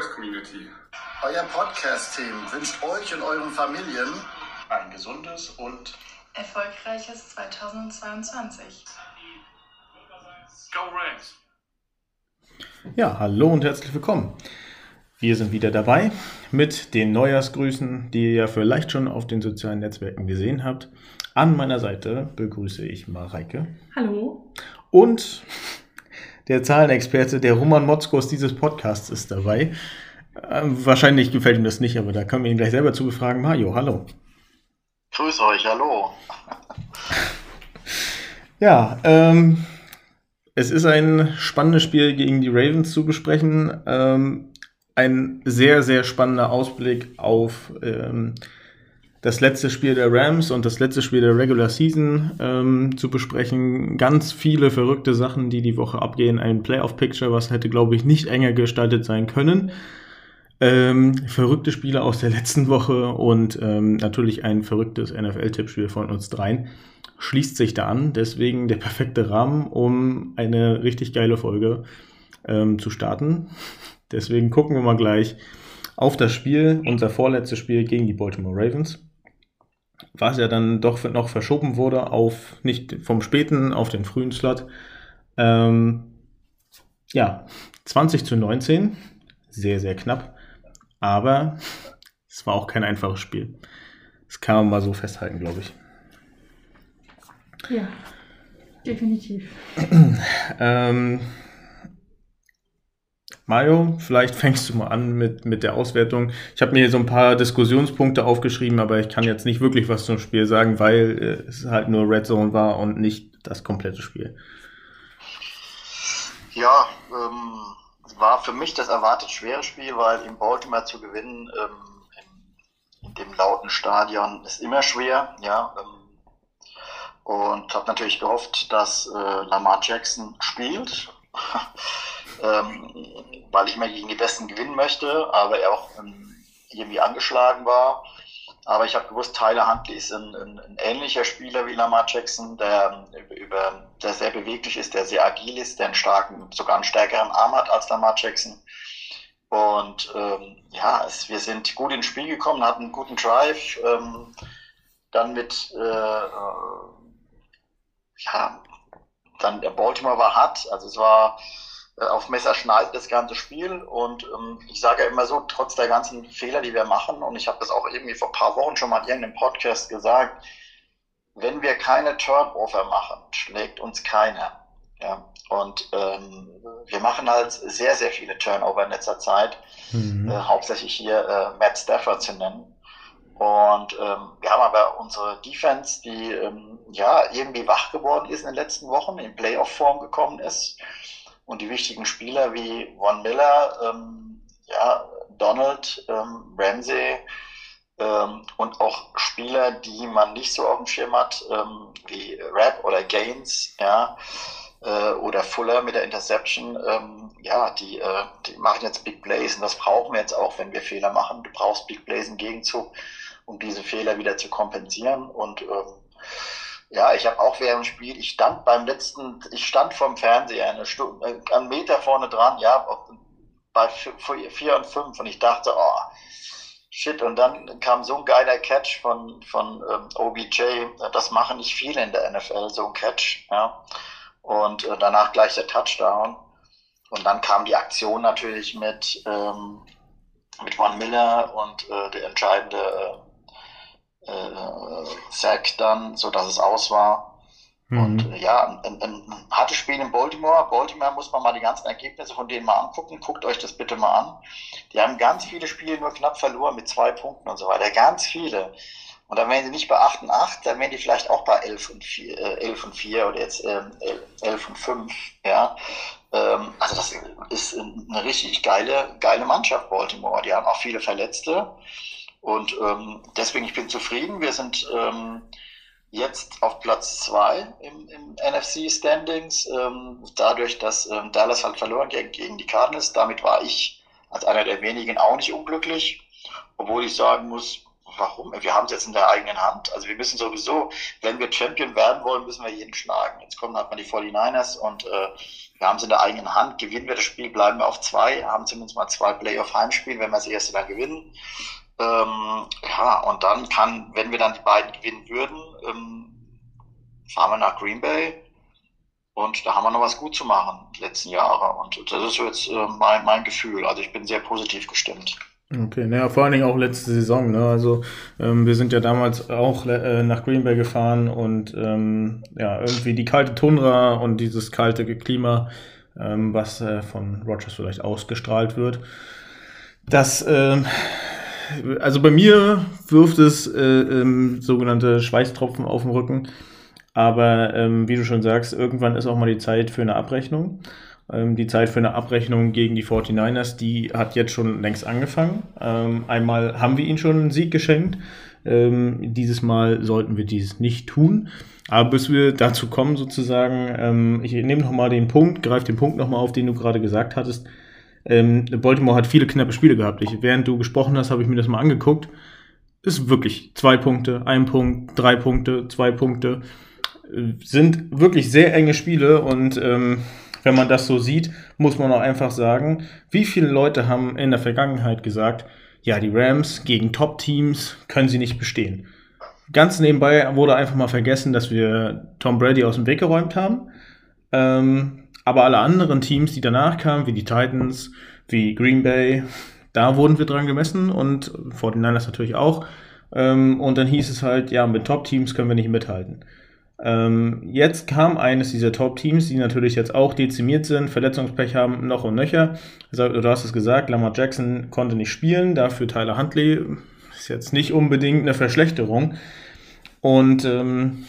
Rams Community. Euer Podcast-Team wünscht euch und euren Familien ein gesundes und erfolgreiches 2022. Go Rams! Ja, hallo und herzlich willkommen. Wir sind wieder dabei mit den Neujahrsgrüßen, die ihr vielleicht schon auf den sozialen Netzwerken gesehen habt. An meiner Seite begrüße ich Mareike. Hallo. Und der Zahlenexperte, der Roman Motzkos dieses Podcasts ist dabei. Äh, wahrscheinlich gefällt ihm das nicht, aber da können wir ihn gleich selber zu befragen. Mario, hallo. Grüß euch, hallo. ja, ähm, es ist ein spannendes Spiel gegen die Ravens zu besprechen. Ähm, ein sehr, sehr spannender Ausblick auf ähm, das letzte Spiel der Rams und das letzte Spiel der Regular Season ähm, zu besprechen. Ganz viele verrückte Sachen, die die Woche abgehen. Ein Playoff-Picture, was hätte, glaube ich, nicht enger gestaltet sein können. Ähm, verrückte Spiele aus der letzten Woche und ähm, natürlich ein verrücktes NFL-Tippspiel von uns dreien schließt sich da an. Deswegen der perfekte Rahmen, um eine richtig geile Folge ähm, zu starten. Deswegen gucken wir mal gleich auf das Spiel, unser vorletztes Spiel gegen die Baltimore Ravens, was ja dann doch noch verschoben wurde auf nicht vom späten auf den frühen Slot. Ähm, ja, 20 zu 19, sehr, sehr knapp, aber es war auch kein einfaches Spiel. Das kann man mal so festhalten, glaube ich. Ja, definitiv. ähm, Mario, vielleicht fängst du mal an mit, mit der Auswertung. Ich habe mir hier so ein paar Diskussionspunkte aufgeschrieben, aber ich kann jetzt nicht wirklich was zum Spiel sagen, weil äh, es halt nur Red Zone war und nicht das komplette Spiel. Ja, ähm, war für mich das erwartet schwere Spiel, weil in Baltimore zu gewinnen ähm, in, in, dem lauten Stadion ist immer schwer, ja. Ähm, und habe natürlich gehofft, dass äh, Lamar Jackson spielt. ähm, weil ich mal gegen die Besten gewinnen möchte, aber er auch ähm, irgendwie angeschlagen war. Aber ich habe gewusst, Tyler Huntley ist ein, ein, ein, ähnlicher Spieler wie Lamar Jackson, der, über, der sehr beweglich ist, der sehr agil ist, der einen starken, sogar einen stärkeren Arm hat als Lamar Jackson. Und ähm, ja, es, wir sind gut ins Spiel gekommen, hatten einen guten Drive, ähm, dann mit, äh, äh, ja, dann der Baltimore war hart, also es war äh, auf Messerschneid das ganze Spiel. Und ähm, ich sage ja immer so, trotz der ganzen Fehler, die wir machen, und ich habe das auch irgendwie vor ein paar Wochen schon mal in irgendeinem Podcast gesagt, wenn wir keine Turnover machen, schlägt uns keiner. Ja, und ähm, wir machen halt sehr, sehr viele Turnover in letzter Zeit, mhm. äh, hauptsächlich hier äh, Matt Stafford zu nennen. Und ähm, wir haben aber unsere Defense, die ähm, ja irgendwie wach geworden ist in den letzten Wochen, in Playoff-Form gekommen ist und die wichtigen Spieler wie Von Miller, ähm, ja, Donald, ähm, Ramsey ähm, und auch Spieler, die man nicht so auf dem Schirm hat, ähm, wie Rap oder Gaines, ja, äh, oder Fuller mit der Interception, ähm, ja, die, äh, die machen jetzt Big Plays und das brauchen wir jetzt auch, wenn wir Fehler machen. Du brauchst Big Plays im Gegenzug, um diese Fehler wieder zu kompensieren und ähm, ja, ich habe auch während dem Spiel, ich stand beim letzten, ich stand vorm Fernseher eine Stunde, äh, einen Meter vorne dran, ja, bei vier und fünf und ich dachte, oh, shit, und dann kam so ein geiler Catch von, von ähm, OBJ, das machen nicht viele in der NFL, so ein Catch, ja, und äh, danach gleich der Touchdown und dann kam die Aktion natürlich mit, ähm, mit Von Miller und äh, der entscheidende äh, Sack dann, so dass es aus war. Mhm. Und äh, ja, ein, ein, hartes Spiel in Baltimore. Baltimore muss man mal die ganzen Ergebnisse von denen mal angucken. Guckt euch das bitte mal an. Die haben ganz viele Spiele nur knapp verloren mit zwei Punkten und so weiter. Ganz viele. Und dann wären sie nicht bei 8 und 8, dann wären die vielleicht auch bei 11 und 4, äh, 11 und 4 oder jetzt ähm, 11 und 5. Ja? Ähm, also das ist eine richtig geile, geile Mannschaft, Baltimore. Die haben auch viele Verletzte. Und ähm, deswegen, ich bin zufrieden. Wir sind ähm, jetzt auf Platz zwei im, im NFC Standings, ähm, dadurch, dass ähm, Dallas halt verloren gegen, gegen die Cardinals. Damit war ich als einer der wenigen auch nicht unglücklich, obwohl ich sagen muss, warum? Wir haben es jetzt in der eigenen Hand. Also wir müssen sowieso, wenn wir Champion werden wollen, müssen wir jeden schlagen. Jetzt kommen halt mal die 49ers und äh, wir haben es in der eigenen Hand. Gewinnen wir das Spiel, bleiben wir auf zwei, haben zumindest mal zwei Playoff-Heimspiele, wenn wir das erste dann gewinnen. Ähm, ja, und dann kann, wenn wir dann die beiden gewinnen würden, ähm, fahren wir nach Green Bay und da haben wir noch was gut zu machen die letzten Jahre. Und das ist jetzt äh, mein, mein Gefühl. Also ich bin sehr positiv gestimmt. Okay, naja, vor allen Dingen auch letzte Saison. Ne? Also ähm, wir sind ja damals auch äh, nach Green Bay gefahren und ähm, ja, irgendwie die kalte Tundra und dieses kalte Klima, ähm, was äh, von Rogers vielleicht ausgestrahlt wird. Das, äh, also bei mir wirft es äh, ähm, sogenannte Schweißtropfen auf den Rücken. Aber ähm, wie du schon sagst, irgendwann ist auch mal die Zeit für eine Abrechnung. Ähm, die Zeit für eine Abrechnung gegen die 49ers, die hat jetzt schon längst angefangen. Ähm, einmal haben wir ihnen schon einen Sieg geschenkt. Ähm, dieses Mal sollten wir dies nicht tun. Aber bis wir dazu kommen, sozusagen, ähm, ich nehme nochmal den Punkt, greife den Punkt nochmal auf, den du gerade gesagt hattest. Ähm, Baltimore hat viele knappe Spiele gehabt. Ich, während du gesprochen hast, habe ich mir das mal angeguckt. Ist wirklich zwei Punkte, ein Punkt, drei Punkte, zwei Punkte. Sind wirklich sehr enge Spiele und ähm, wenn man das so sieht, muss man auch einfach sagen, wie viele Leute haben in der Vergangenheit gesagt, ja, die Rams gegen Top-Teams können sie nicht bestehen. Ganz nebenbei wurde einfach mal vergessen, dass wir Tom Brady aus dem Weg geräumt haben. Ähm, aber alle anderen Teams, die danach kamen, wie die Titans, wie Green Bay, da wurden wir dran gemessen und 49ers natürlich auch. Ähm, und dann hieß es halt, ja, mit Top-Teams können wir nicht mithalten. Ähm, jetzt kam eines dieser Top-Teams, die natürlich jetzt auch dezimiert sind, Verletzungspech haben, noch und nöcher. Du hast es gesagt, Lamar Jackson konnte nicht spielen, dafür Tyler Huntley ist jetzt nicht unbedingt eine Verschlechterung. Und ähm,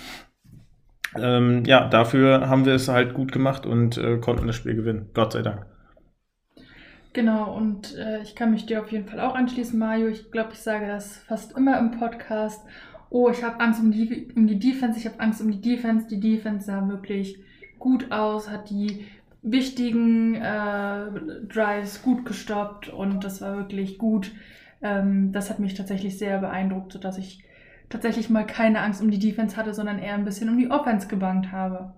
ähm, ja, dafür haben wir es halt gut gemacht und äh, konnten das Spiel gewinnen. Gott sei Dank. Genau, und äh, ich kann mich dir auf jeden Fall auch anschließen, Mario. Ich glaube, ich sage das fast immer im Podcast oh, ich habe Angst um die, um die Defense, ich habe Angst um die Defense. Die Defense sah wirklich gut aus, hat die wichtigen äh, Drives gut gestoppt und das war wirklich gut. Ähm, das hat mich tatsächlich sehr beeindruckt, sodass ich tatsächlich mal keine Angst um die Defense hatte, sondern eher ein bisschen um die Offense gebangt habe.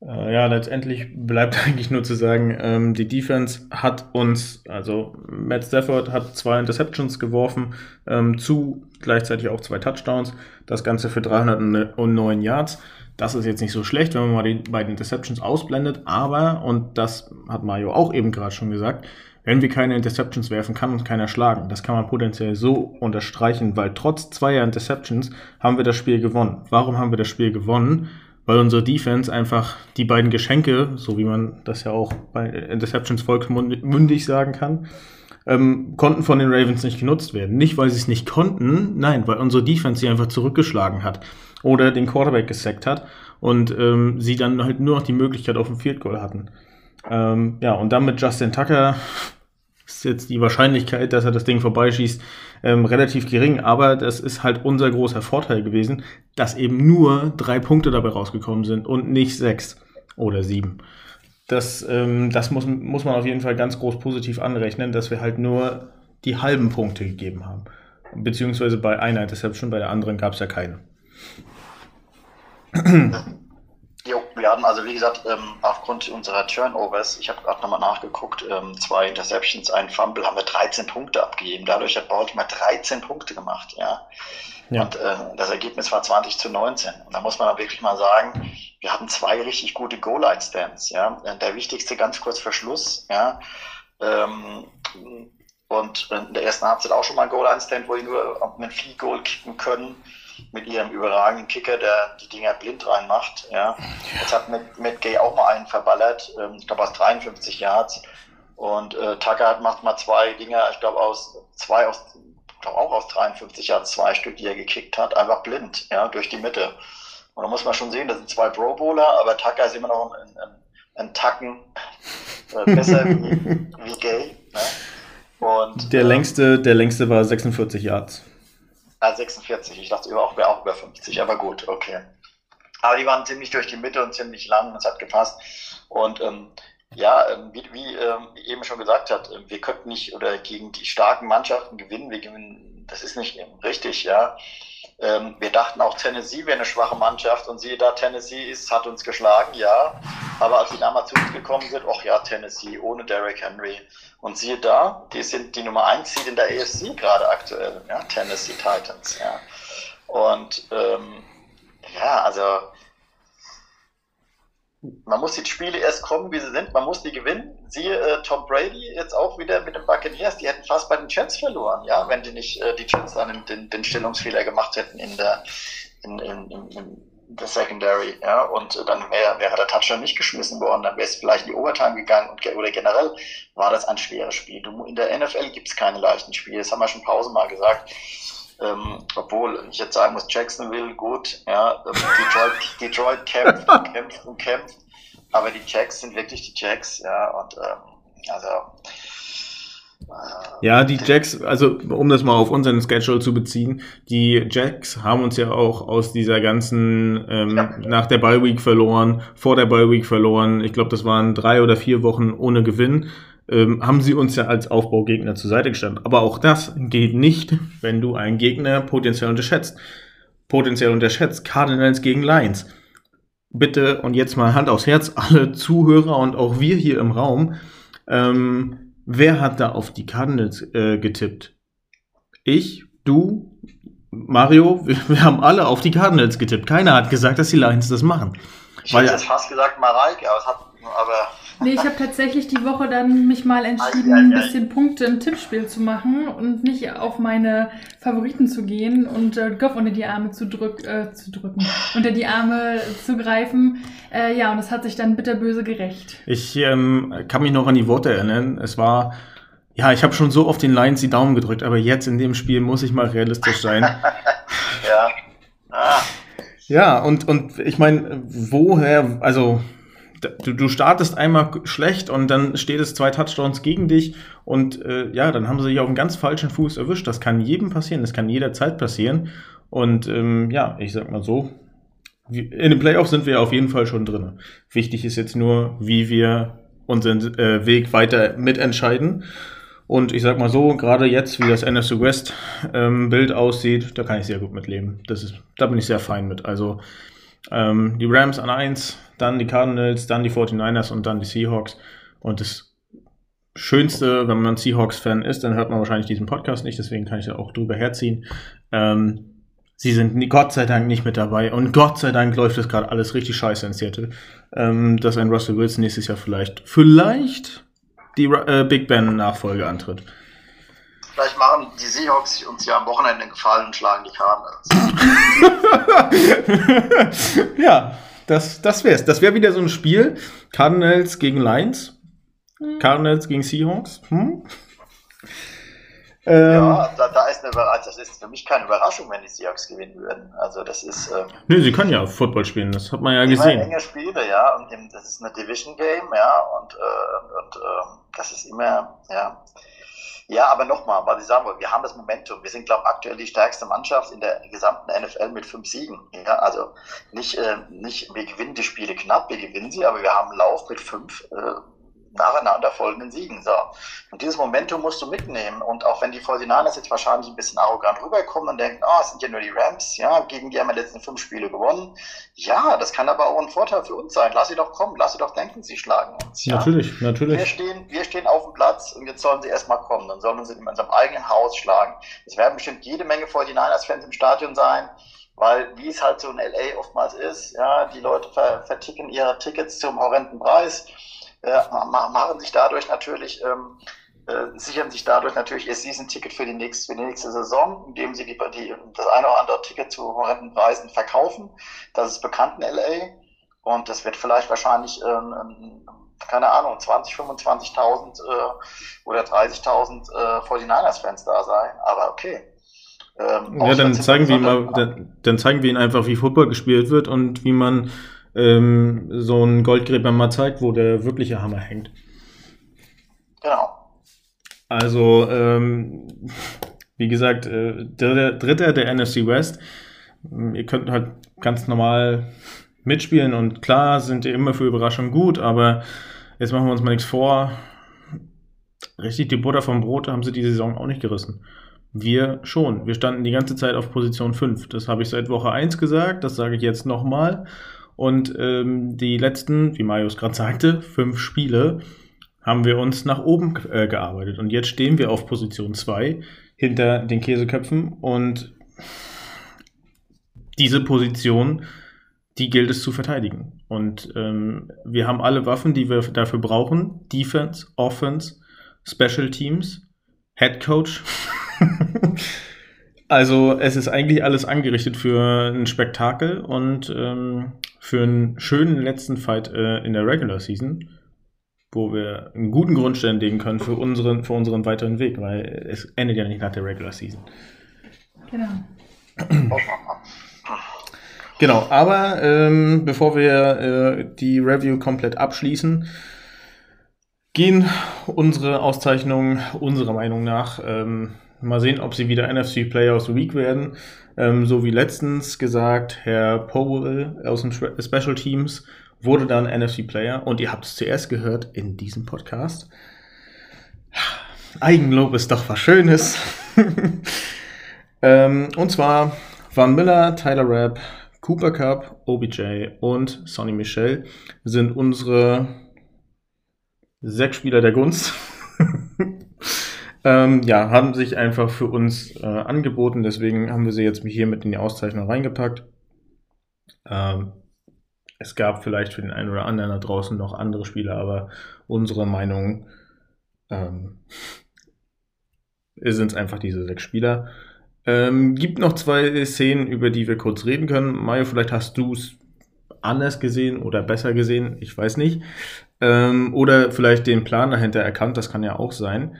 Äh, ja, letztendlich bleibt eigentlich nur zu sagen, ähm, die Defense hat uns, also Matt Stafford hat zwei Interceptions geworfen, ähm, zu gleichzeitig auch zwei Touchdowns, das Ganze für 309 Yards. Das ist jetzt nicht so schlecht, wenn man mal die beiden Interceptions ausblendet, aber, und das hat Mario auch eben gerade schon gesagt, wenn wir keine Interceptions werfen, kann uns keiner schlagen. Das kann man potenziell so unterstreichen, weil trotz zweier Interceptions haben wir das Spiel gewonnen. Warum haben wir das Spiel gewonnen? weil unsere Defense einfach die beiden Geschenke, so wie man das ja auch bei Interceptions volksmündig sagen kann, ähm, konnten von den Ravens nicht genutzt werden. Nicht, weil sie es nicht konnten, nein, weil unsere Defense sie einfach zurückgeschlagen hat oder den Quarterback gesackt hat und ähm, sie dann halt nur noch die Möglichkeit auf ein Field Goal hatten. Ähm, ja, und dann mit Justin Tucker jetzt die Wahrscheinlichkeit, dass er das Ding vorbeischießt, ähm, relativ gering. Aber das ist halt unser großer Vorteil gewesen, dass eben nur drei Punkte dabei rausgekommen sind und nicht sechs oder sieben. Das, ähm, das muss, muss man auf jeden Fall ganz groß positiv anrechnen, dass wir halt nur die halben Punkte gegeben haben. Beziehungsweise bei einer Interception, bei der anderen gab es ja keine. Jo, wir hatten also wie gesagt ähm, aufgrund unserer Turnovers, ich habe gerade nochmal nachgeguckt, ähm, zwei Interceptions, ein Fumble, haben wir 13 Punkte abgegeben. Dadurch hat Baltimore 13 Punkte gemacht, ja. ja. Und äh, das Ergebnis war 20 zu 19. Und da muss man wirklich mal sagen, wir hatten zwei richtig gute Goal-Line-Stands, ja. Der wichtigste ganz kurz vor Schluss, ja. Ähm, und in der ersten Halbzeit auch schon mal ein Goal-Line-Stand, wo die nur auf einen Field-Goal kicken können mit ihrem überragenden Kicker, der die Dinger blind reinmacht. Ja. Jetzt hat mit, mit Gay auch mal einen verballert, ähm, ich glaube aus 53 Yards. Und äh, Tucker macht mal zwei Dinger, ich glaube aus zwei aus, glaube auch aus 53 Yards, zwei Stück, die er gekickt hat, einfach blind, ja, durch die Mitte. Und da muss man schon sehen, das sind zwei Pro Bowler, aber Tucker ist immer noch ein, ein, ein Tacken äh, besser wie, wie Gay. Ne? Und, der, ähm, längste, der längste war 46 Yards. Ah, 46. Ich dachte auch, wäre auch über 50, aber gut, okay. Aber die waren ziemlich durch die Mitte und ziemlich lang, es hat gepasst. Und ähm, ja, ähm, wie, wie ähm, eben schon gesagt hat, äh, wir könnten nicht oder gegen die starken Mannschaften gewinnen. Wir gewinnen das ist nicht richtig, ja. Ähm, wir dachten auch, Tennessee wäre eine schwache Mannschaft und siehe da, Tennessee ist, hat uns geschlagen, ja. Aber als die damals zu uns gekommen sind, ach ja, Tennessee ohne Derrick Henry. Und siehe da, die sind die Nummer 1 Seed in der AFC gerade aktuell, ja, Tennessee Titans, ja. Und ähm, ja, also man muss die Spiele erst kommen, wie sie sind. Man muss die gewinnen. Siehe äh, Tom Brady jetzt auch wieder mit den Buccaneers. Die hätten fast bei den Jets verloren, ja, wenn die nicht äh, die Jets dann den, den Stellungsfehler gemacht hätten in der in, in, in, der Secondary, ja, und äh, dann wäre wär der Touchdown nicht geschmissen worden, dann wäre es vielleicht in die Overtime gegangen und oder generell war das ein schweres Spiel. Du, in der NFL gibt es keine leichten Spiele. Das haben wir schon Pause mal gesagt. Ähm, obwohl ich jetzt sagen muss, Jacksonville gut, ja, ähm, Detroit, Detroit kämpft und kämpft und kämpft, aber die Jacks sind wirklich die Jacks, ja, und ähm, also äh, ja, die Jacks, also um das mal auf unseren Schedule zu beziehen, die Jacks haben uns ja auch aus dieser ganzen ähm, ja. nach der Bye Week verloren, vor der Bye Week verloren. Ich glaube, das waren drei oder vier Wochen ohne Gewinn ähm, haben sie uns ja als Aufbaugegner zur Seite gestanden. Aber auch das geht nicht, wenn du einen Gegner potenziell unterschätzt. Potenziell unterschätzt. Cardinals gegen Lions. Bitte und jetzt mal Hand aufs Herz, alle Zuhörer und auch wir hier im Raum. Ähm, wer hat da auf die Cardinals äh, getippt? Ich, du, Mario, wir, wir, haben alle auf die Cardinals getippt. Keiner hat gesagt, dass die Lions das machen. Ich hätte jetzt fast gesagt Mareike, aber, hat, aber Nee, ich habe tatsächlich die Woche dann mich mal entschieden, ein bisschen Punkte im Tippspiel zu machen und nicht auf meine Favoriten zu gehen und äh, Goff unter die Arme zu, drück, äh, zu drücken, unter die Arme zu greifen. Äh, ja, und es hat sich dann bitterböse gerecht. Ich ähm, kann mich noch an die Worte erinnern. Es war ja, ich habe schon so oft den Lions die Daumen gedrückt, aber jetzt in dem Spiel muss ich mal realistisch sein. ja. Ah. Ja, und, und ich meine, woher, also du, du startest einmal schlecht und dann steht es zwei Touchdowns gegen dich und äh, ja, dann haben sie sich auf einen ganz falschen Fuß erwischt. Das kann jedem passieren, das kann jederzeit passieren. Und ähm, ja, ich sag mal so, in den Playoffs sind wir auf jeden Fall schon drin. Wichtig ist jetzt nur, wie wir unseren äh, Weg weiter mitentscheiden. Und ich sag mal so, gerade jetzt, wie das NFC West ähm, Bild aussieht, da kann ich sehr gut mitleben. Das ist, da bin ich sehr fein mit. Also ähm, die Rams an 1, dann die Cardinals, dann die 49ers und dann die Seahawks. Und das Schönste, wenn man Seahawks-Fan ist, dann hört man wahrscheinlich diesen Podcast nicht, deswegen kann ich ja auch drüber herziehen. Ähm, sie sind Gott sei Dank nicht mit dabei und Gott sei Dank läuft das gerade alles richtig scheiße in Seattle. Ähm, dass ein Russell Wilson nächstes Jahr vielleicht, vielleicht die äh, Big Ben Nachfolge antritt. Vielleicht machen die Seahawks uns ja am Wochenende einen Gefallen und schlagen die Cardinals. ja, das, das wär's. Das wäre wieder so ein Spiel. Cardinals gegen Lions. Hm. Cardinals gegen Seahawks. Hm? Ähm, ja, da, da ist eine Überraschung. Das ist für mich keine Überraschung, wenn die Seahawks gewinnen würden. Also das ist. Ähm, Nö, sie können ja Football spielen, das hat man ja gesehen. enge Spiele, ja, und das ist eine Division Game, ja, und, äh, und äh, das ist immer, ja. Ja, aber nochmal, was ich sagen wollte, wir haben das Momentum. Wir sind, glaube ich, aktuell die stärkste Mannschaft in der gesamten NFL mit fünf Siegen. Ja, also nicht, äh, nicht, wir gewinnen die Spiele knapp, wir gewinnen sie, aber wir haben einen Lauf mit fünf äh, nacheinander folgenden Siegen. So. Und dieses Momentum musst du mitnehmen. Und auch wenn die 49ers jetzt wahrscheinlich ein bisschen arrogant rüberkommen und denken, oh, es sind ja nur die Rams, ja, gegen die haben wir die letzten fünf Spiele gewonnen. Ja, das kann aber auch ein Vorteil für uns sein. Lass sie doch kommen, lass sie doch denken, sie schlagen uns. Ja? Natürlich, natürlich. Wir stehen, wir stehen auf dem Platz und jetzt sollen sie erstmal kommen. Dann sollen sie in unserem eigenen Haus schlagen. Es werden bestimmt jede Menge 49ers-Fans im Stadion sein weil wie es halt so in LA oftmals ist, ja, die Leute ver verticken ihre Tickets zum horrenden Preis äh, machen sich dadurch natürlich, ähm, äh, sichern sich dadurch natürlich ihr Season-Ticket für die nächste, für die nächste Saison, indem sie die, die, das eine oder andere Ticket zu horrenden Preisen verkaufen. Das ist bekannt in LA und das wird vielleicht wahrscheinlich, ähm, keine Ahnung, 20, 25.000 äh, oder 30.000 äh, 49ers-Fans da sein, aber okay. Ähm, ja, dann zeigen, wir mal, dann, dann zeigen wir ihnen einfach, wie Football gespielt wird und wie man ähm, so ein Goldgräber mal zeigt, wo der wirkliche Hammer hängt. Genau. Also, ähm, wie gesagt, äh, dritter, dritter der NFC West. Ihr könnt halt ganz normal mitspielen und klar sind ihr immer für Überraschungen gut, aber jetzt machen wir uns mal nichts vor. Richtig die Butter vom Brot haben sie die Saison auch nicht gerissen. Wir schon. Wir standen die ganze Zeit auf Position 5. Das habe ich seit Woche 1 gesagt, das sage ich jetzt nochmal. Und ähm, die letzten, wie Marius gerade sagte, fünf Spiele haben wir uns nach oben äh, gearbeitet. Und jetzt stehen wir auf Position 2 hinter den Käseköpfen. Und diese Position, die gilt es zu verteidigen. Und ähm, wir haben alle Waffen, die wir dafür brauchen. Defense, Offense, Special Teams, Head Coach. also es ist eigentlich alles angerichtet für ein Spektakel und ähm, für einen schönen letzten Fight äh, in der Regular Season, wo wir einen guten Grundstein legen können für unseren, für unseren weiteren Weg, weil es endet ja nicht nach der Regular Season. Genau. Genau, aber ähm, bevor wir äh, die Review komplett abschließen, gehen unsere Auszeichnungen unserer Meinung nach. Ähm, mal sehen, ob sie wieder NFC Player of the Week werden. Ähm, so wie letztens gesagt, Herr Powell aus den Special Teams wurde dann NFC Player und ihr habt es zuerst gehört in diesem Podcast. Eigenlob ist doch was Schönes. ähm, und zwar Van Miller, Tyler Rapp, Cooper Cup, OBJ und Sonny Michel sind unsere sechs Spieler der Gunst. ähm, ja, haben sich einfach für uns äh, angeboten, deswegen haben wir sie jetzt hier mit in die Auszeichnung reingepackt. Ähm, es gab vielleicht für den einen oder anderen da draußen noch andere Spieler, aber unsere Meinung ähm, sind es einfach diese sechs Spieler. Ähm, gibt noch zwei Szenen, über die wir kurz reden können. Mario, vielleicht hast du es anders gesehen oder besser gesehen, ich weiß nicht. Ähm, oder vielleicht den Plan dahinter erkannt, das kann ja auch sein.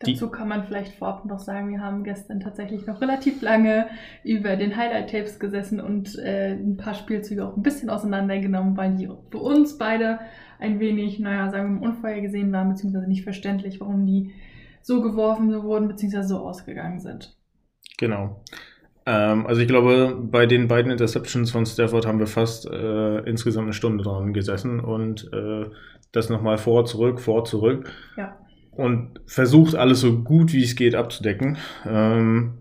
Dazu kann man vielleicht vorab noch sagen, wir haben gestern tatsächlich noch relativ lange über den Highlight-Tapes gesessen und äh, ein paar Spielzüge auch ein bisschen auseinandergenommen, weil die für uns beide ein wenig, naja, sagen wir mal, unvorhergesehen waren, beziehungsweise nicht verständlich, warum die so geworfen wurden, beziehungsweise so ausgegangen sind. Genau. Ähm, also ich glaube, bei den beiden Interceptions von Stafford haben wir fast äh, insgesamt eine Stunde dran gesessen und äh, das nochmal vor, zurück, vor, zurück. Ja. Und versucht alles so gut wie es geht abzudecken. Ähm,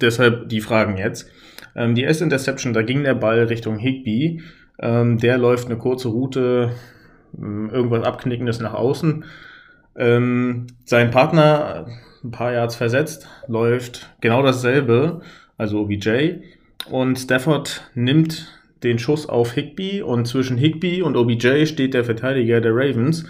deshalb die Fragen jetzt. Ähm, die erste Interception, da ging der Ball Richtung Higby. Ähm, der läuft eine kurze Route, ähm, irgendwas Abknickendes nach außen. Ähm, sein Partner ein paar Yards versetzt, läuft genau dasselbe, also OBJ. Und Stafford nimmt den Schuss auf Higby und zwischen Higby und OBJ steht der Verteidiger der Ravens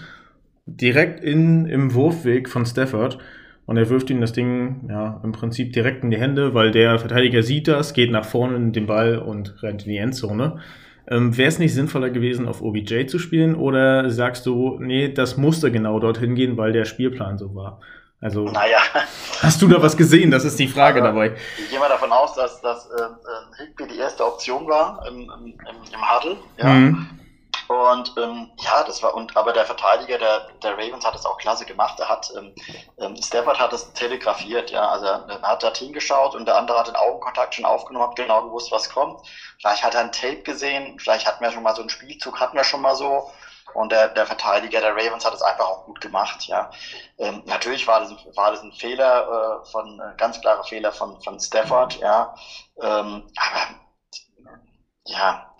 direkt in, im Wurfweg von Stafford. Und er wirft ihm das Ding ja im Prinzip direkt in die Hände, weil der Verteidiger sieht das, geht nach vorne in den Ball und rennt in die Endzone. Ähm, Wäre es nicht sinnvoller gewesen, auf OBJ zu spielen? Oder sagst du, nee, das musste genau dorthin gehen, weil der Spielplan so war? Also, naja. hast du da was gesehen? Das ist die Frage dabei. Ich gehe mal davon aus, dass, dass äh, äh, Higby die erste Option war im, im, im, im Huddle. Ja. Mhm. Und ähm, ja, das war, und aber der Verteidiger der, der Ravens hat es auch klasse gemacht. Er hat, ähm, ähm, Stafford hat es telegrafiert, ja. Also er hat da hingeschaut und der andere hat den Augenkontakt schon aufgenommen, hat genau gewusst, was kommt. Vielleicht hat er ein Tape gesehen, vielleicht hatten wir schon mal so einen Spielzug, hatten wir schon mal so. Und der, der Verteidiger der Ravens hat es einfach auch gut gemacht, ja. Ähm, natürlich war das, war das ein Fehler äh, von, äh, ganz klarer Fehler von, von Stafford, ja. Ähm, aber ja,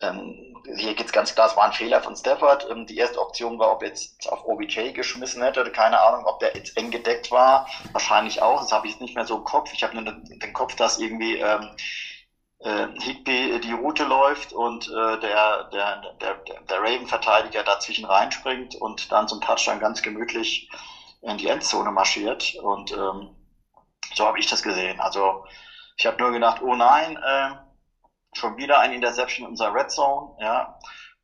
ähm, hier geht's ganz klar, es war ein Fehler von Stafford. Ähm, die erste Option war, ob jetzt auf OBJ geschmissen hätte, keine Ahnung, ob der jetzt eng gedeckt war. Wahrscheinlich auch. Das habe ich jetzt nicht mehr so im Kopf. Ich habe nur den, den Kopf, dass irgendwie ähm, äh, Higby die Route läuft und äh, der, der, der, der Raven-Verteidiger dazwischen reinspringt und dann zum Touchdown ganz gemütlich in die Endzone marschiert. Und ähm, so habe ich das gesehen. Also ich habe nur gedacht, oh nein, äh, schon wieder ein Interception in unserer Red Zone, ja.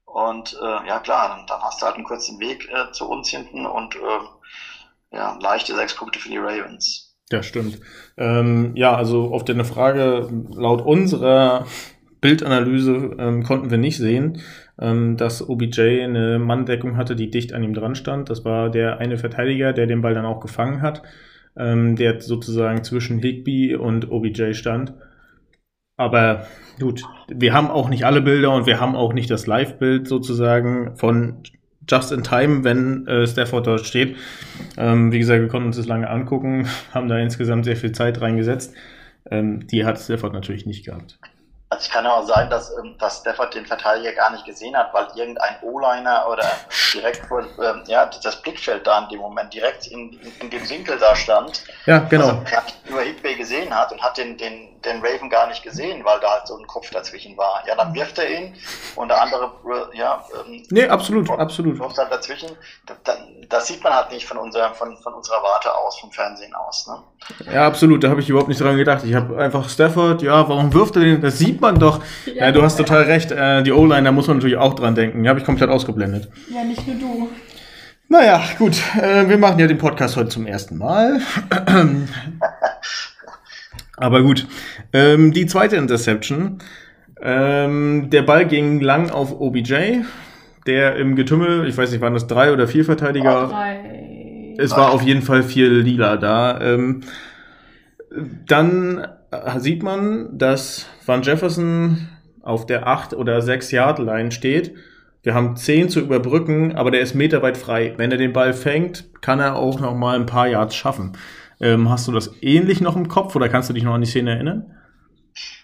Und äh, ja klar, dann, dann hast du halt einen kurzen Weg äh, zu uns hinten und äh, ja, leichte sechs Punkte für die Ravens. Ja, stimmt. Ähm, ja, also auf deine Frage, laut unserer Bildanalyse ähm, konnten wir nicht sehen, ähm, dass OBJ eine Manndeckung hatte, die dicht an ihm dran stand. Das war der eine Verteidiger, der den Ball dann auch gefangen hat, ähm, der sozusagen zwischen Higby und OBJ stand. Aber gut, wir haben auch nicht alle Bilder und wir haben auch nicht das Live-Bild sozusagen von just in time, wenn äh, Stafford dort steht. Ähm, wie gesagt, wir konnten uns das lange angucken, haben da insgesamt sehr viel Zeit reingesetzt. Ähm, die hat Stafford natürlich nicht gehabt. Also es kann ja auch sein, dass, ähm, dass Stafford den Verteidiger gar nicht gesehen hat, weil irgendein O-Liner oder direkt vor, ähm, ja, das Blickfeld da in dem Moment direkt in, in, in dem Winkel da stand. Ja, genau. Also, nur Higby gesehen hat und hat den, den, den Raven gar nicht gesehen, weil da halt so ein Kopf dazwischen war. Ja, dann wirft er ihn und der andere, äh, ja, ähm, Nee, absolut, absolut. wirft halt dazwischen. Das, das sieht man halt nicht von, unserer, von, von unserer Warte aus, vom Fernsehen aus. Ne? Ja, absolut, da habe ich überhaupt nicht dran gedacht. Ich habe einfach Stafford, ja, warum wirft er den? Das sieht man doch. Ja, du hast total recht. Äh, die O-Line, da muss man natürlich auch dran denken. Die habe ich komplett ausgeblendet. Ja, nicht nur du. Naja, gut. Äh, wir machen ja den Podcast heute zum ersten Mal. Aber gut. Ähm, die zweite Interception. Ähm, der Ball ging lang auf OBJ, der im Getümmel, ich weiß nicht, waren das drei oder vier Verteidiger? Drei. Es war auf jeden Fall viel lila da. Ähm, dann sieht man, dass Van Jefferson auf der 8 oder 6 Yard Line steht. Wir haben 10 zu überbrücken, aber der ist meterweit frei. Wenn er den Ball fängt, kann er auch noch mal ein paar Yards schaffen. Ähm, hast du das ähnlich noch im Kopf oder kannst du dich noch an die Szene erinnern?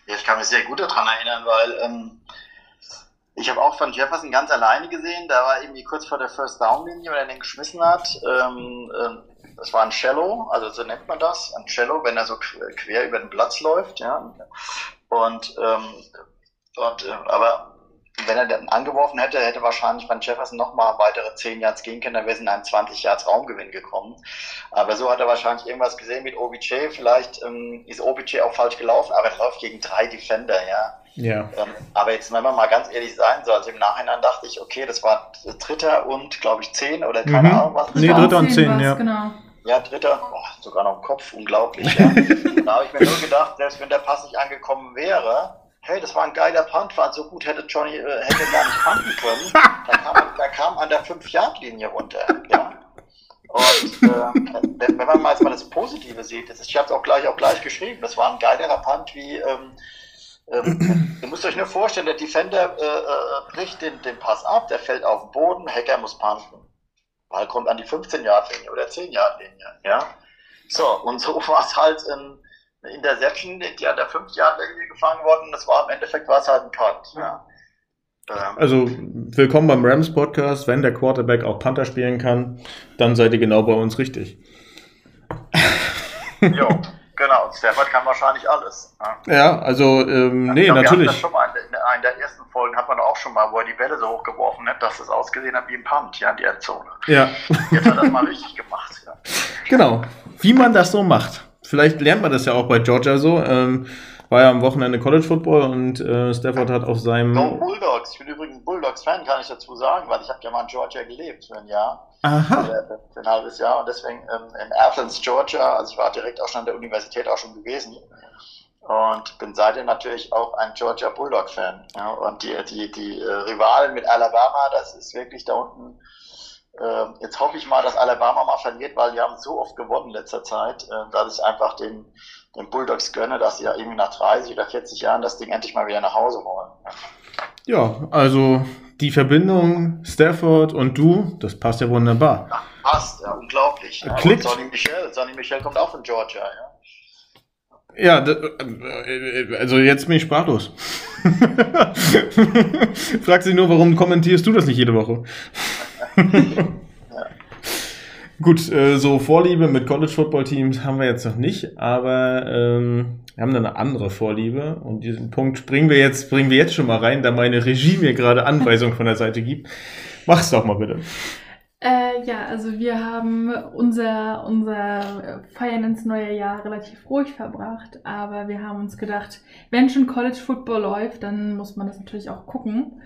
Ja, ich kann mich sehr gut daran erinnern, weil ähm, ich habe auch von Jefferson ganz alleine gesehen. Da war irgendwie kurz vor der First Down Linie, wenn er den geschmissen hat. Ähm, ähm, das war ein Shallow, also so nennt man das, ein Shallow, wenn er so qu- quer über den Platz läuft, ja. Und, ähm, und äh, aber wenn er den angeworfen hätte, hätte wahrscheinlich Van Jefferson nochmal weitere 10 Yards gehen können, dann wäre es in einen 20 Yards Raumgewinn gekommen. Aber so hat er wahrscheinlich irgendwas gesehen mit OBJ. Vielleicht ähm, ist OBJ auch falsch gelaufen, aber er läuft gegen drei Defender, ja. Ja. Ähm, aber jetzt, wenn man mal ganz ehrlich sein soll, also im Nachhinein dachte ich, okay, das war Dritter und, glaube ich, Zehn oder keine Mhm. Ahnung was. das Nee, war. Dritter und zehn, war's, ja. Genau. Ja, Dritter, oh, sogar noch im Kopf, unglaublich. Ja. da habe ich mir nur gedacht, selbst wenn der Pass nicht angekommen wäre, hey, das war ein geiler Punt, war so gut, hätte Johnny äh, hätte gar nicht punten können. Da kam, er- da kam an der 5-Yard-Linie runter. Ja. Und äh, wenn man mal jetzt mal das Positive sieht, das ist, ich habe es auch gleich auch gleich geschrieben, das war ein geilerer Punt wie ähm, ähm, ihr müsst euch nur vorstellen, der Defender äh, äh, bricht den, den Pass ab, der fällt auf den Boden, Hacker muss punten. Ball kommt an die 15-Yard-Linie oder 10-Yard-Linie. Ja? So, und so war es halt in, eine Interception, die an der 5-Yard-Linie gefangen worden. Das war im Endeffekt war es halt ein Punt. Ja. Ähm, Also, willkommen beim Rams Podcast. Wenn der Quarterback auch Panther spielen kann, dann seid ihr genau bei uns richtig. jo, genau. Stafford kann wahrscheinlich alles. Ja. Ja, also, ähm, nee, Ich glaub, Wir natürlich. schon mal in in einer der ersten Folgen hat man auch schon mal, wo er die Bälle so hochgeworfen hat, dass es ausgesehen hat wie ein Punt, ja, in die Endzone. Ja, Jetzt hat er das mal richtig gemacht. Ja. genau. Wie man das so macht. Vielleicht lernt man das ja auch bei Georgia so. Ähm, war ja am Wochenende College Football und äh, Stafford hat auf seinem. Go Bulldogs. Ich bin übrigens Bulldogs-Fan, kann ich dazu sagen, weil ich habe ja mal in Georgia gelebt für ein Jahr. Aha. Für, für ein halbes Jahr und deswegen ähm, in Athens, Georgia, also ich war direkt auch schon an der Universität auch schon gewesen und bin seitdem natürlich auch ein Georgia Bulldog-Fan. Ja, und die, die, die äh, Rivalen mit Alabama, das ist wirklich da unten. Äh, jetzt hoffe ich mal, dass Alabama mal verliert, weil die haben so oft gewonnen in letzter Zeit, äh, dass ich einfach den, den Bulldogs gönne, dass sie ja irgendwie nach 30 oder 40 Jahren das Ding endlich mal wieder nach Hause holen. Ja, also die Verbindung Stafford und du, das passt ja wunderbar. Ja, passt, ja, unglaublich. Ja. Klickt. Sonny Michel, Sonny Michel kommt auch von Georgia, ja. Ja, äh, also jetzt bin ich sprachlos. Frag sich nur, warum kommentierst du das nicht jede Woche? Gut, äh, so Vorliebe mit College Football Teams haben wir jetzt noch nicht, aber ähm, wir haben eine andere Vorliebe und diesen Punkt bringen wir jetzt, bringen wir jetzt schon mal rein, da meine Regie mir gerade Anweisungen von der Seite gibt. Mach's doch mal bitte. Äh, ja, also wir haben unser, unser Feiern ins neue Jahr relativ ruhig verbracht, aber wir haben uns gedacht, wenn schon College Football läuft, dann muss man das natürlich auch gucken,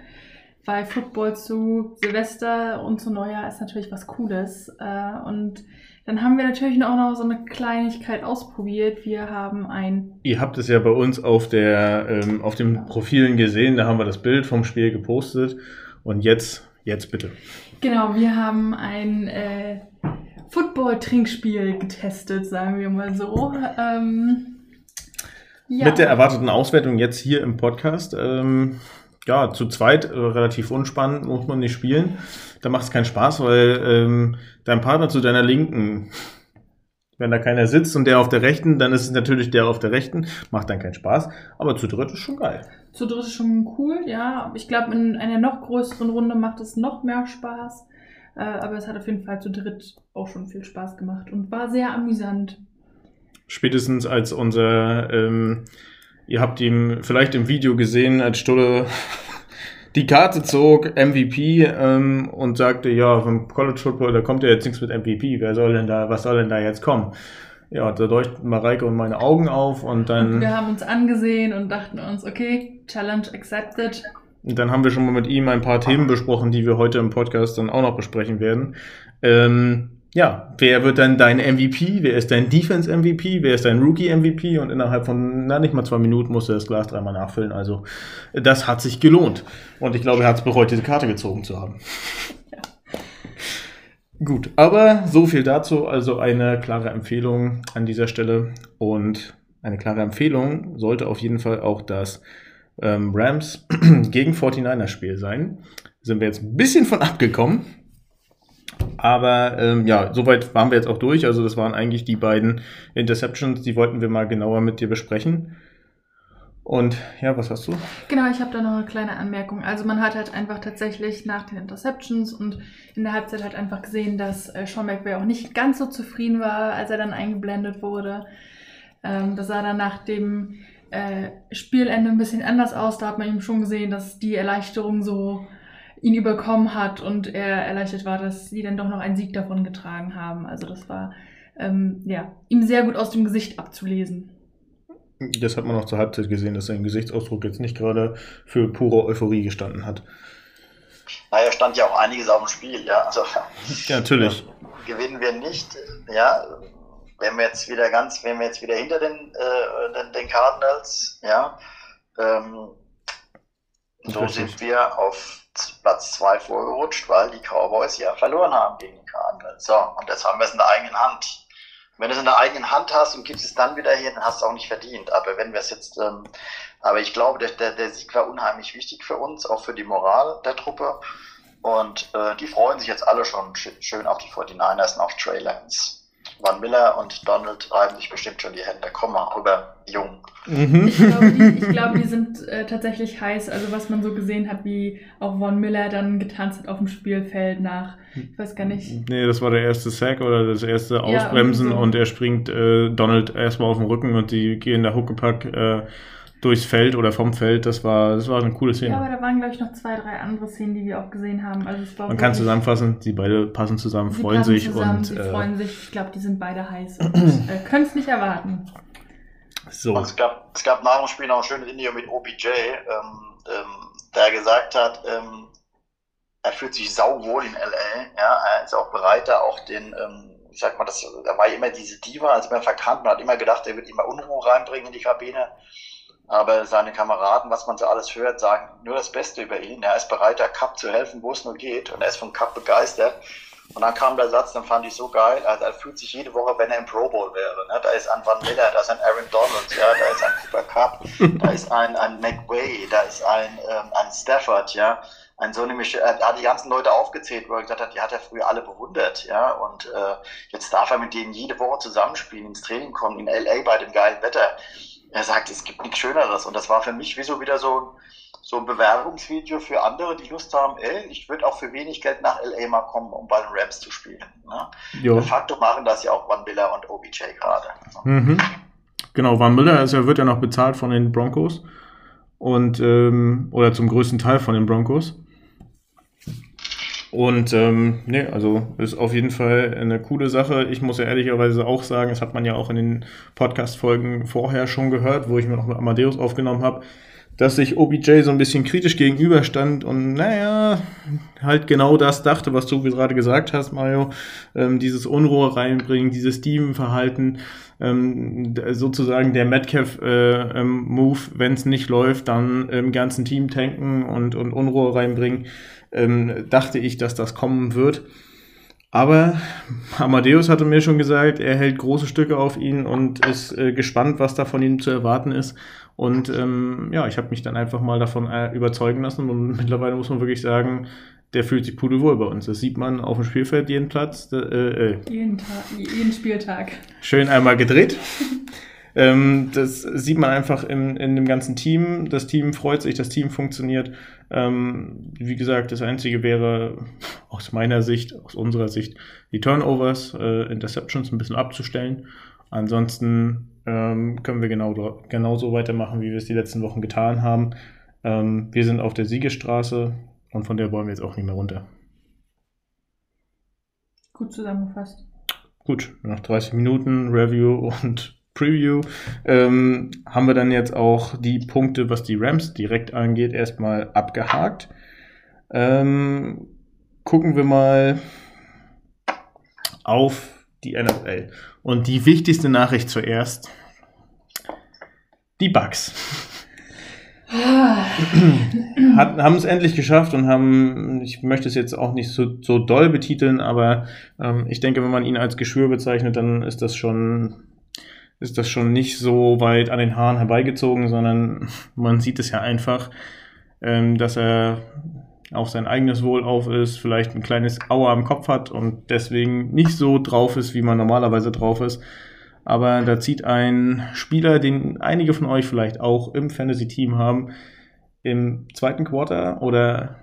weil Football zu Silvester und zu Neujahr ist natürlich was Cooles. Äh, und dann haben wir natürlich auch noch so eine Kleinigkeit ausprobiert. Wir haben ein Ihr habt es ja bei uns auf der ähm, auf den Profilen gesehen, da haben wir das Bild vom Spiel gepostet und jetzt jetzt bitte. Genau, wir haben ein äh, Football-Trinkspiel getestet, sagen wir mal so. Ähm, ja. Mit der erwarteten Auswertung jetzt hier im Podcast. Ähm, ja, zu zweit äh, relativ unspannend, muss man nicht spielen. Da macht es keinen Spaß, weil ähm, dein Partner zu deiner Linken, wenn da keiner sitzt und der auf der rechten, dann ist es natürlich der auf der rechten, macht dann keinen Spaß. Aber zu dritt ist schon geil. Zu dritt ist schon cool, ja. Ich glaube, in einer noch größeren Runde macht es noch mehr Spaß. Äh, aber es hat auf jeden Fall zu dritt auch schon viel Spaß gemacht und war sehr amüsant. Spätestens als unser, ähm, ihr habt ihn vielleicht im Video gesehen, als Stulle die Karte zog, MVP, ähm, und sagte, ja, vom College Football, da kommt ja jetzt nichts mit MVP, wer soll denn da, was soll denn da jetzt kommen? Ja, da leuchten Mareike und meine Augen auf und dann. Und wir haben uns angesehen und dachten uns, okay, Challenge accepted. Und dann haben wir schon mal mit ihm ein paar Themen besprochen, die wir heute im Podcast dann auch noch besprechen werden. Ähm, ja, wer wird dann dein MVP? Wer ist dein Defense MVP? Wer ist dein Rookie MVP? Und innerhalb von, na, nicht mal zwei Minuten musste er das Glas dreimal nachfüllen. Also, das hat sich gelohnt. Und ich glaube, er hat es bereut, diese Karte gezogen zu haben. Ja. Gut, aber so viel dazu. Also eine klare Empfehlung an dieser Stelle. Und eine klare Empfehlung sollte auf jeden Fall auch das ähm, Rams gegen 49er Spiel sein. Sind wir jetzt ein bisschen von abgekommen. Aber ähm, ja, soweit waren wir jetzt auch durch. Also das waren eigentlich die beiden Interceptions, die wollten wir mal genauer mit dir besprechen. Und ja, was hast du? Genau, ich habe da noch eine kleine Anmerkung. Also man hat halt einfach tatsächlich nach den Interceptions und in der Halbzeit halt einfach gesehen, dass äh, Sean McVay auch nicht ganz so zufrieden war, als er dann eingeblendet wurde. Ähm, das sah dann nach dem äh, Spielende ein bisschen anders aus. Da hat man ihm schon gesehen, dass die Erleichterung so ihn überkommen hat und er erleichtert war, dass sie dann doch noch einen Sieg davon getragen haben. Also das war ähm, ja, ihm sehr gut aus dem Gesicht abzulesen. Das hat man auch zur Halbzeit gesehen, dass sein Gesichtsausdruck jetzt nicht gerade für pure Euphorie gestanden hat. Naja, stand ja auch einiges auf dem Spiel, ja. Also, ja, natürlich. Gewinnen wir nicht, ja, wenn wir jetzt wieder ganz, wenn wir jetzt wieder hinter den, äh, den, den Cardinals, ja, ähm, so sind wir auf Platz 2 vorgerutscht, weil die Cowboys ja verloren haben gegen die Cardinals. So, und jetzt haben wir es in der eigenen Hand. Wenn du es in der eigenen Hand hast und gibst es dann wieder hier, dann hast du es auch nicht verdient. Aber wenn wir es jetzt, ähm, aber ich glaube, der, der, der Sieg war unheimlich wichtig für uns, auch für die Moral der Truppe. Und äh, die freuen sich jetzt alle schon schön auf die 49ers und auf Trey Lance. Van Miller und Donald reiben sich bestimmt schon die Hände. Komm mal rüber, jung. Mhm. Ich, glaube, die, ich glaube, die sind äh, tatsächlich heiß. Also was man so gesehen hat, wie auch Von Miller dann getanzt hat auf dem Spielfeld nach, ich weiß gar nicht. Nee, das war der erste Sack oder das erste Ausbremsen ja, so. und er springt äh, Donald erstmal auf den Rücken und die gehen da Huckepack äh, durchs Feld oder vom Feld. Das war, das war eine coole Szene. Ja, aber da waren, glaube ich, noch zwei, drei andere Szenen, die wir auch gesehen haben. Also es war Man kann zusammenfassen, sie beide passen zusammen, sie freuen sich zusammen, und. Sie äh, freuen sich, ich glaube, die sind beide heiß und äh, können es nicht erwarten. So. Und es gab, es gab nach dem Spiel noch ein schönes Interview mit OBJ, ähm, ähm, der gesagt hat, ähm, er fühlt sich sauwohl in LA, ja, er ist auch bereit, da auch den, ähm, ich sag mal, das, da war immer diese Diva, als immer verkannt, man hat immer gedacht, er wird immer Unruhe reinbringen in die Kabine. Aber seine Kameraden, was man so alles hört, sagen nur das Beste über ihn. Er ist bereit, der Cup zu helfen, wo es nur geht. Und er ist vom Cup begeistert. Und dann kam der Satz, dann fand ich so geil, also er fühlt sich jede Woche, wenn er im Pro Bowl wäre. Ne? Da ist ein Van Miller, da ist ein Aaron Donald, ja, da ist ein Cooper Cup, da ist ein, ein McWay, da ist ein, ähm, ein Stafford, ja. Ein so nämlich, er hat die ganzen Leute aufgezählt, wo er gesagt hat, die hat er früher alle bewundert, ja. Und äh, jetzt darf er mit denen jede Woche zusammenspielen, ins Training kommen, in LA bei dem geilen Wetter er sagt, es gibt nichts Schöneres. Und das war für mich wie so wieder so, so ein Bewerbungsvideo für andere, die Lust haben, ey, ich würde auch für wenig Geld nach LA mal kommen, um bei den Rams zu spielen. Ne? De facto machen das ja auch Van Miller und OBJ gerade. Mhm. Genau, Van Miller also wird ja noch bezahlt von den Broncos und ähm, oder zum größten Teil von den Broncos. Und ähm, nee, also ist auf jeden Fall eine coole Sache. Ich muss ja ehrlicherweise auch sagen, das hat man ja auch in den Podcast-Folgen vorher schon gehört, wo ich mir noch mit Amadeus aufgenommen habe, dass sich OBJ so ein bisschen kritisch gegenüberstand und naja, halt genau das dachte, was du gerade gesagt hast, Mario. Ähm, dieses Unruhe reinbringen, dieses Steven-Verhalten, ähm, sozusagen der Metcalf-Move, äh, ähm, wenn es nicht läuft, dann im ganzen Team tanken und, und Unruhe reinbringen ähm, dachte ich, dass das kommen wird. Aber Amadeus hatte mir schon gesagt, er hält große Stücke auf ihn und ist äh, gespannt, was da von ihm zu erwarten ist. Und ähm, ja, ich habe mich dann einfach mal davon äh, überzeugen lassen. Und mittlerweile muss man wirklich sagen, der fühlt sich pudelwohl bei uns. Das sieht man auf dem Spielfeld jeden Platz. Äh, äh, Jeden, Tag, jeden Spieltag. schön einmal gedreht. ähm, das sieht man einfach in, in dem ganzen Team. Das Team freut sich, das Team funktioniert. Ähm, wie gesagt, das Einzige wäre aus meiner Sicht, aus unserer Sicht, die Turnovers, äh, Interceptions ein bisschen abzustellen. Ansonsten ähm, können wir genau, genauso weitermachen, wie wir es die letzten Wochen getan haben. Ähm, wir sind auf der Siegesstraße und von der wollen wir jetzt auch nicht mehr runter. Gut zusammengefasst. Gut, nach 30 Minuten Review und Preview ähm, haben wir dann jetzt auch die Punkte, was die Rams direkt angeht, erstmal abgehakt. Ähm, gucken wir mal auf die NFL. Und die wichtigste Nachricht zuerst. Die Bugs. Hat, haben es endlich geschafft und haben, ich möchte es jetzt auch nicht so, so doll betiteln, aber ähm, ich denke, wenn man ihn als Geschwür bezeichnet, dann ist das schon, ist das schon nicht so weit an den Haaren herbeigezogen, sondern man sieht es ja einfach, ähm, dass er auf sein eigenes Wohl auf ist, vielleicht ein kleines Auer am Kopf hat und deswegen nicht so drauf ist, wie man normalerweise drauf ist. Aber da zieht ein Spieler, den einige von euch vielleicht auch im Fantasy-Team haben, im zweiten Quarter oder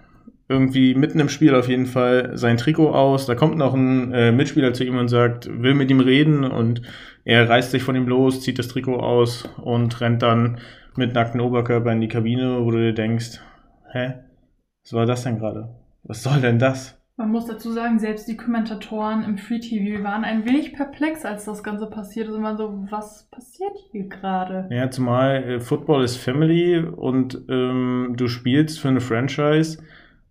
irgendwie mitten im Spiel auf jeden Fall sein Trikot aus. Da kommt noch ein äh, Mitspieler zu ihm und sagt, will mit ihm reden und er reißt sich von ihm los, zieht das Trikot aus und rennt dann mit nacktem Oberkörper in die Kabine, wo du dir denkst, hä, was war das denn gerade? Was soll denn das? Man muss dazu sagen, selbst die Kommentatoren im Free TV waren ein wenig perplex, als das Ganze passiert ist. Und waren so, was passiert hier gerade? Ja, zumal äh, Football ist Family und ähm, du spielst für eine Franchise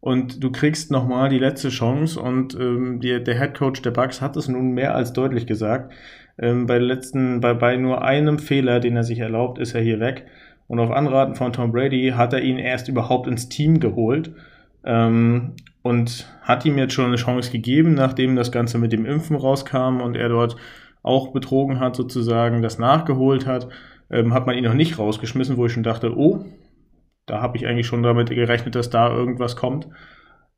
und du kriegst nochmal die letzte Chance und ähm, die, der Head Coach der Bucks hat es nun mehr als deutlich gesagt. Ähm, bei, letzten, bei, bei nur einem Fehler, den er sich erlaubt, ist er hier weg. Und auf Anraten von Tom Brady hat er ihn erst überhaupt ins Team geholt ähm, und hat ihm jetzt schon eine Chance gegeben, nachdem das Ganze mit dem Impfen rauskam und er dort auch betrogen hat, sozusagen, das nachgeholt hat, ähm, hat man ihn noch nicht rausgeschmissen, wo ich schon dachte, oh, da habe ich eigentlich schon damit gerechnet, dass da irgendwas kommt.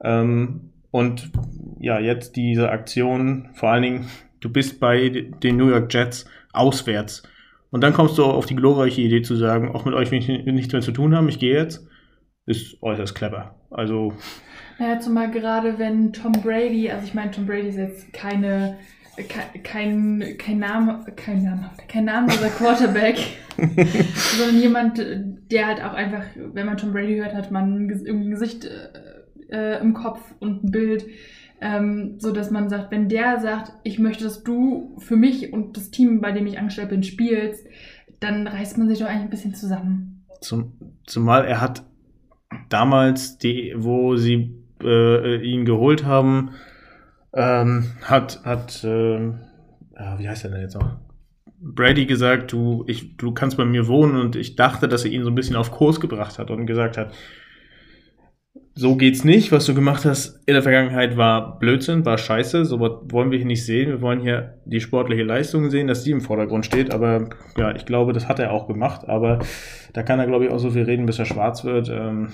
Ähm, und ja, jetzt diese Aktion, vor allen Dingen, du bist bei den New York Jets auswärts. Und dann kommst du auf die glorreiche Idee zu sagen, auch mit euch will ich nichts mehr zu tun haben, ich gehe jetzt. Ist äußerst clever. Also, Naja, zumal gerade wenn Tom Brady, also ich meine, Tom Brady ist jetzt keine, ke- kein, kein Name, kein Name, kein namenloser Quarterback, sondern jemand, der halt auch einfach, wenn man Tom Brady hört, hat man irgendwie ein Gesicht äh, äh, im Kopf und ein Bild, ähm, so dass man sagt, wenn der sagt, ich möchte, dass du für mich und das Team, bei dem ich angestellt bin, spielst, dann reißt man sich doch eigentlich ein bisschen zusammen. zum, zumal er hat damals, die, wo sie äh, ihn geholt haben, ähm, hat, hat ja, wie heißt er denn jetzt noch? Brady gesagt, du, ich, du kannst bei mir wohnen und ich dachte, dass er ihn so ein bisschen auf Kurs gebracht hat und gesagt hat, so geht's nicht. Was du gemacht hast in der Vergangenheit war Blödsinn, war scheiße. So was wollen wir hier nicht sehen. Wir wollen hier die sportliche Leistung sehen, dass die im Vordergrund steht. Aber ja, ich glaube, das hat er auch gemacht. Aber da kann er, glaube ich, auch so viel reden, bis er schwarz wird. Ähm,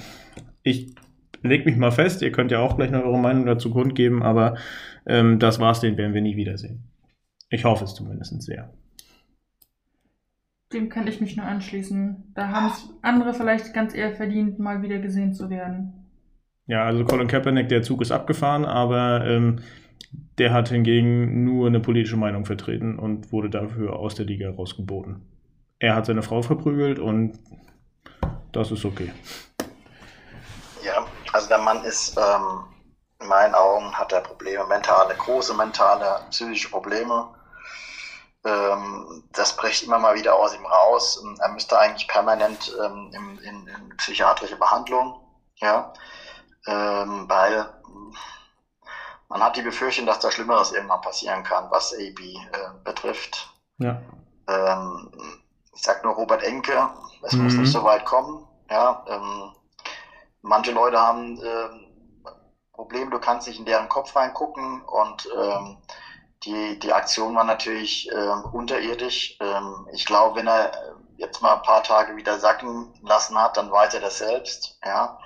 ich leg mich mal fest. Ihr könnt ja auch gleich noch eure Meinung dazu kundgeben. Aber ähm, das war's, den werden wir nie wiedersehen. Ich hoffe es zumindest sehr. Dem kann ich mich nur anschließen. Da haben es andere vielleicht ganz eher verdient, mal wieder gesehen zu werden. Ja, also Colin Kaepernick, der Zug ist abgefahren, aber ähm, der hat hingegen nur eine politische Meinung vertreten und wurde dafür aus der Liga rausgeboten. Er hat seine Frau verprügelt und das ist okay. Ja, also der Mann ist, ähm, in meinen Augen hat er Probleme, mentale, große mentale, psychische Probleme. Ähm, das bricht immer mal wieder aus ihm raus. Er müsste eigentlich permanent ähm, in, in, in psychiatrische Behandlung, ja, ähm, weil man hat die Befürchtung, dass da Schlimmeres irgendwann passieren kann, was AB äh, betrifft. Ja. Ähm, ich sag nur Robert Enke, es muss Mhm. nicht so weit kommen. Ja, ähm, manche Leute haben ähm, Problem, du kannst nicht in deren Kopf reingucken und ähm, die, die Aktion war natürlich ähm, unterirdisch. Ähm, ich glaube, wenn er jetzt mal ein paar Tage wieder sacken lassen hat, dann weiß er das selbst. Ja.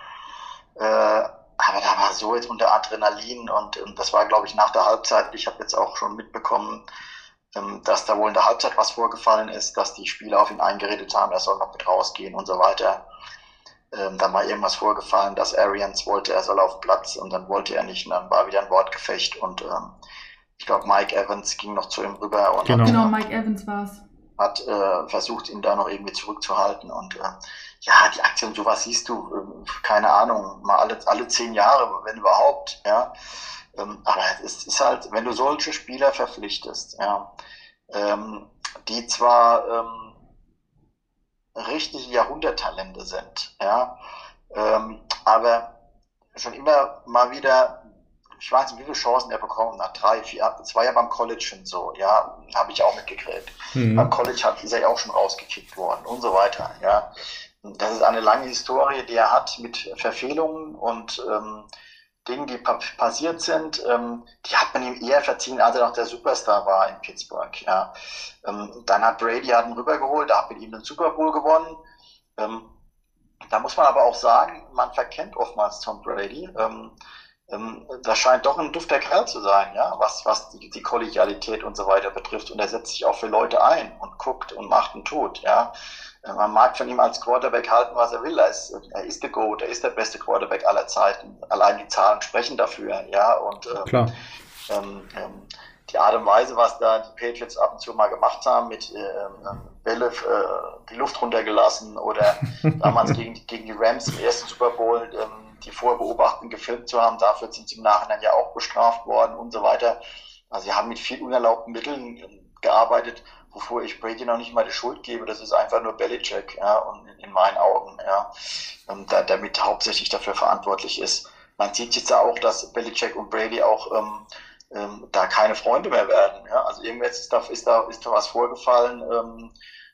Äh, aber da war so jetzt unter Adrenalin und, und das war, glaube ich, nach der Halbzeit. Ich habe jetzt auch schon mitbekommen, ähm, dass da wohl in der Halbzeit was vorgefallen ist, dass die Spieler auf ihn eingeredet haben, er soll noch mit rausgehen und so weiter. Ähm, dann war irgendwas vorgefallen, dass Arians wollte, er soll auf Platz und dann wollte er nicht und dann war wieder ein Wortgefecht und ähm, ich glaube, Mike Evans ging noch zu ihm rüber und Genau. hat, Genau, Mike Evans war's. hat äh, versucht, ihn da noch irgendwie zurückzuhalten. Und äh, ja, die Aktion, sowas siehst du, äh, keine Ahnung, mal alle, alle zehn Jahre, wenn überhaupt, ja. Ähm, aber es ist halt, wenn du solche Spieler verpflichtest, ja, ähm, die zwar ähm, richtige Jahrhunderttalente sind, ja, ähm, aber schon immer mal wieder ich weiß nicht, wie viele Chancen er bekommen hat. Drei, vier, das war ja beim College schon so, ja, habe ich auch mitgekriegt. Mhm. Beim College hat, ist er ja auch schon rausgekickt worden und so weiter, ja. Das ist eine lange Historie, die er hat mit Verfehlungen und ähm, Dingen, die pa passiert sind, ähm, die hat man ihm eher verziehen, als er noch der Superstar war in Pittsburgh, ja. Ähm, dann hat Brady hat ihn rübergeholt, da hat mit ihm den Super Bowl gewonnen. Ähm, da muss man aber auch sagen, man verkennt oftmals Tom Brady. Ähm, ähm, das scheint doch ein dufter Kerl zu sein, ja, was, was die, die Kollegialität und so weiter betrifft. Und er setzt sich auch für Leute ein und guckt und macht und tut, ja. Äh, Man mag von ihm als Quarterback halten, was er will. Er ist, er ist der Goat, er ist der beste Quarterback aller Zeiten. Allein die Zahlen sprechen dafür, ja. Und ähm, ähm, ähm, die Art und Weise, was da die Patriots ab und zu mal gemacht haben, mit ähm, Bälle äh, die Luft runtergelassen oder damals gegen, die- gegen die Rams im ersten Super Bowl ähm, die Vorbeobachten gefilmt zu haben, dafür sind sie im Nachhinein ja auch bestraft worden und so weiter. Also sie haben mit viel unerlaubten Mitteln ähm, gearbeitet, wovor ich Brady noch nicht mal die Schuld gebe. Das ist einfach nur Belichick, ja, und in, in meinen Augen, ja, ähm, da, damit hauptsächlich dafür verantwortlich ist. Man sieht jetzt auch, dass Belichick und Brady auch ähm, ähm, da keine Freunde mehr werden. Ja? Also irgendwas ist da, ist da, ist da was vorgefallen, ähm,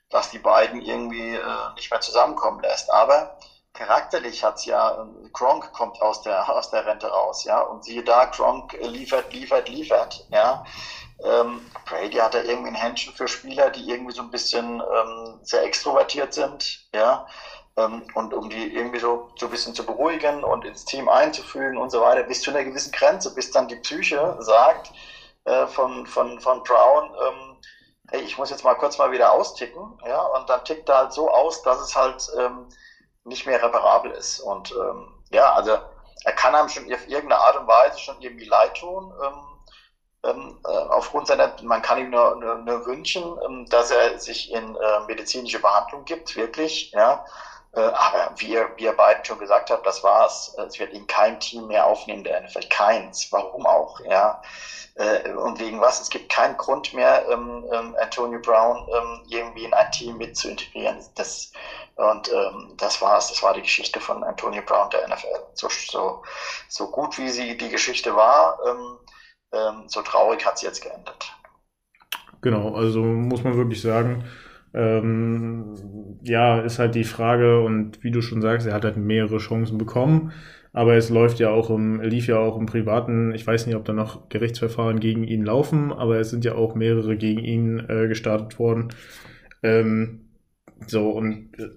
dass die beiden irgendwie äh, nicht mehr zusammenkommen lässt. Aber charakterlich hat's ja, ähm, Gronk kommt aus der, aus der Rente raus, ja, und siehe da, Gronk liefert, liefert, liefert, ja. Ähm, Brady hat da irgendwie ein Händchen für Spieler, die irgendwie so ein bisschen ähm, sehr extrovertiert sind, ja, ähm, und um die irgendwie so, so ein bisschen zu beruhigen und ins Team einzufühlen und so weiter, bis zu einer gewissen Grenze, bis dann die Psyche sagt äh, von, von, von Brown, ähm, hey, ich muss jetzt mal kurz mal wieder austicken, ja, und dann tickt er halt so aus, dass es halt ähm, nicht mehr reparabel ist. Und ähm, ja, also er kann einem schon auf irgendeine Art und Weise schon irgendwie leid tun. Ähm, ähm, äh, aufgrund seiner, man kann ihm nur, nur, nur wünschen, ähm, dass er sich in äh, medizinische Behandlung gibt, wirklich, ja. Äh, aber wie ihr, wie ihr beiden schon gesagt habt, das war's. Es wird ihn kein Team mehr aufnehmen, der NFL. Keins. Warum auch, ja. Äh, und wegen was? Es gibt keinen Grund mehr, ähm, ähm, Antonio Brown ähm, irgendwie in ein Team mit zu integrieren. Das, und ähm, das war's. Das war die Geschichte von Antonio Brown der NFL. So, so, so gut wie sie die Geschichte war, ähm, ähm, so traurig hat sie jetzt geendet. Genau, also muss man wirklich sagen, ähm, ja, ist halt die Frage und wie du schon sagst, er hat halt mehrere Chancen bekommen, aber es läuft ja auch im, lief ja auch im Privaten, ich weiß nicht, ob da noch Gerichtsverfahren gegen ihn laufen, aber es sind ja auch mehrere gegen ihn äh, gestartet worden. Ähm, so und äh,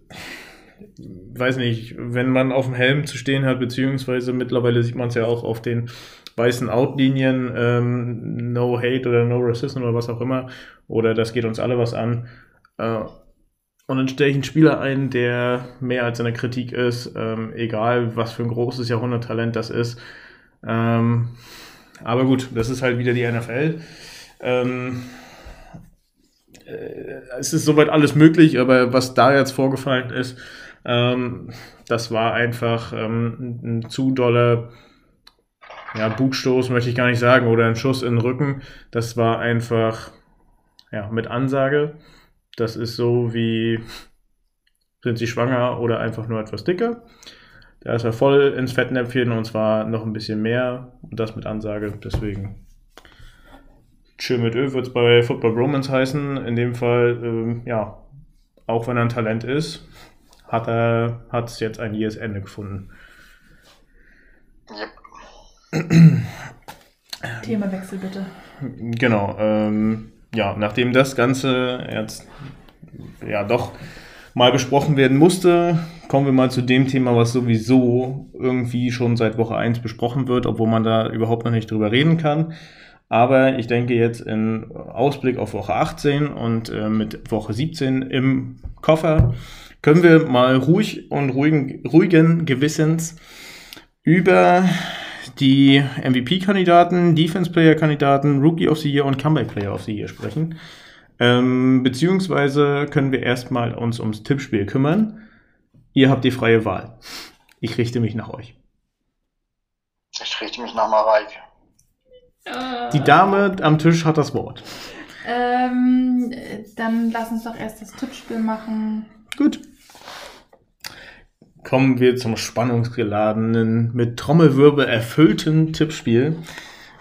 weiß nicht, wenn man auf dem Helm zu stehen hat, beziehungsweise mittlerweile sieht man es ja auch auf den weißen Outlinien, ähm, No Hate oder No Racism oder was auch immer, oder das geht uns alle was an. Äh, und dann stelle ich einen Spieler ein, der mehr als in der Kritik ist, ähm, egal was für ein großes Jahrhunderttalent das ist. Ähm, aber gut, das ist halt wieder die NFL. Ähm, äh, es ist soweit alles möglich, aber was da jetzt vorgefallen ist, ähm, das war einfach ähm, ein zu doller ja, Bugstoß, möchte ich gar nicht sagen, oder ein Schuss in den Rücken. Das war einfach ja, mit Ansage. Das ist so wie sind sie schwanger oder einfach nur etwas dicker. Da ist er voll ins Fettnäpfchen und zwar noch ein bisschen mehr und das mit Ansage. Deswegen Chill mit Ö wird es bei Football Romance heißen. In dem Fall, ähm, ja, auch wenn er ein Talent ist, hat er hat jetzt ein jähes Ende gefunden. Themawechsel bitte. Genau. Ähm, ja, nachdem das Ganze jetzt ja doch mal besprochen werden musste, kommen wir mal zu dem Thema, was sowieso irgendwie schon seit Woche 1 besprochen wird, obwohl man da überhaupt noch nicht drüber reden kann. Aber ich denke jetzt in Ausblick auf Woche 18 und äh, mit Woche 17 im Koffer können wir mal ruhig und ruhigen, ruhigen Gewissens über die MVP-Kandidaten, Defense-Player-Kandidaten, Rookie of the Year und Comeback-Player of the Year sprechen. Ähm, beziehungsweise können wir erstmal uns ums Tippspiel kümmern. Ihr habt die freie Wahl. Ich richte mich nach euch. Ich richte mich nach Mareike. Die Dame am Tisch hat das Wort. Ähm, dann lass uns doch erst das Tippspiel machen. Gut. Kommen wir zum spannungsgeladenen, mit Trommelwirbel erfüllten Tippspiel.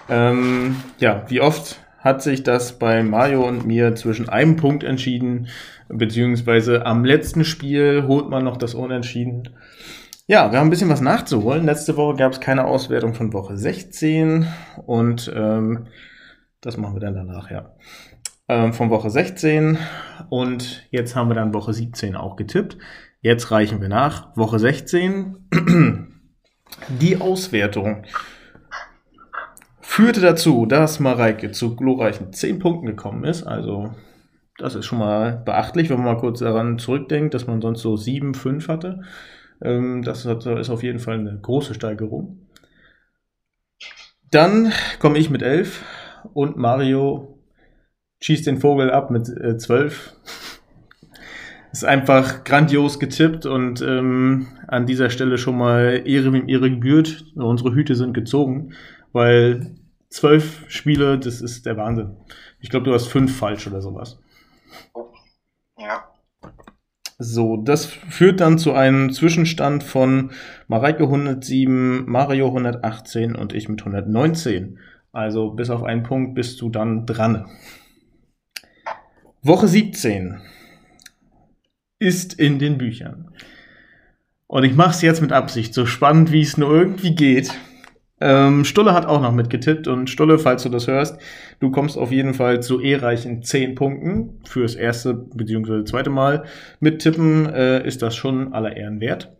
Ähm, ja, wie oft hat sich das bei Mario und mir zwischen einem Punkt entschieden, beziehungsweise am letzten Spiel holt man noch das Unentschieden. Ja, wir haben ein bisschen was nachzuholen. Letzte Woche gab es keine Auswertung von Woche 16 und ähm, das machen wir dann danach, ja. Ähm, von Woche 16 und jetzt haben wir dann Woche 17 auch getippt. Jetzt reichen wir nach. Woche 16. Die Auswertung führte dazu, dass Mareike zu glorreichen 10 Punkten gekommen ist. Also, das ist schon mal beachtlich, wenn man mal kurz daran zurückdenkt, dass man sonst so 7, 5 hatte. Ähm, das ist auf jeden Fall eine große Steigerung. Dann komme ich mit 11 und Mario schießt den Vogel ab mit äh, 12 ist einfach grandios getippt und ähm, an dieser Stelle schon mal Ehre wem Ehre gebührt. Unsere Hüte sind gezogen, weil zwölf Spiele, das ist der Wahnsinn. Ich glaube, du hast fünf falsch oder sowas. Ja. So, das führt dann zu einem Zwischenstand von Mareike 107, Mario 118 und ich mit 119. Also bis auf einen Punkt bist du dann dran. Woche 17 ist in den Büchern. Und ich mache es jetzt mit Absicht, so spannend wie es nur irgendwie geht. Ähm, Stulle hat auch noch mitgetippt und Stulle, falls du das hörst, du kommst auf jeden Fall zu ehrreichen 10 Punkten fürs erste bzw. zweite Mal. Mit Tippen äh, ist das schon aller Ehren wert.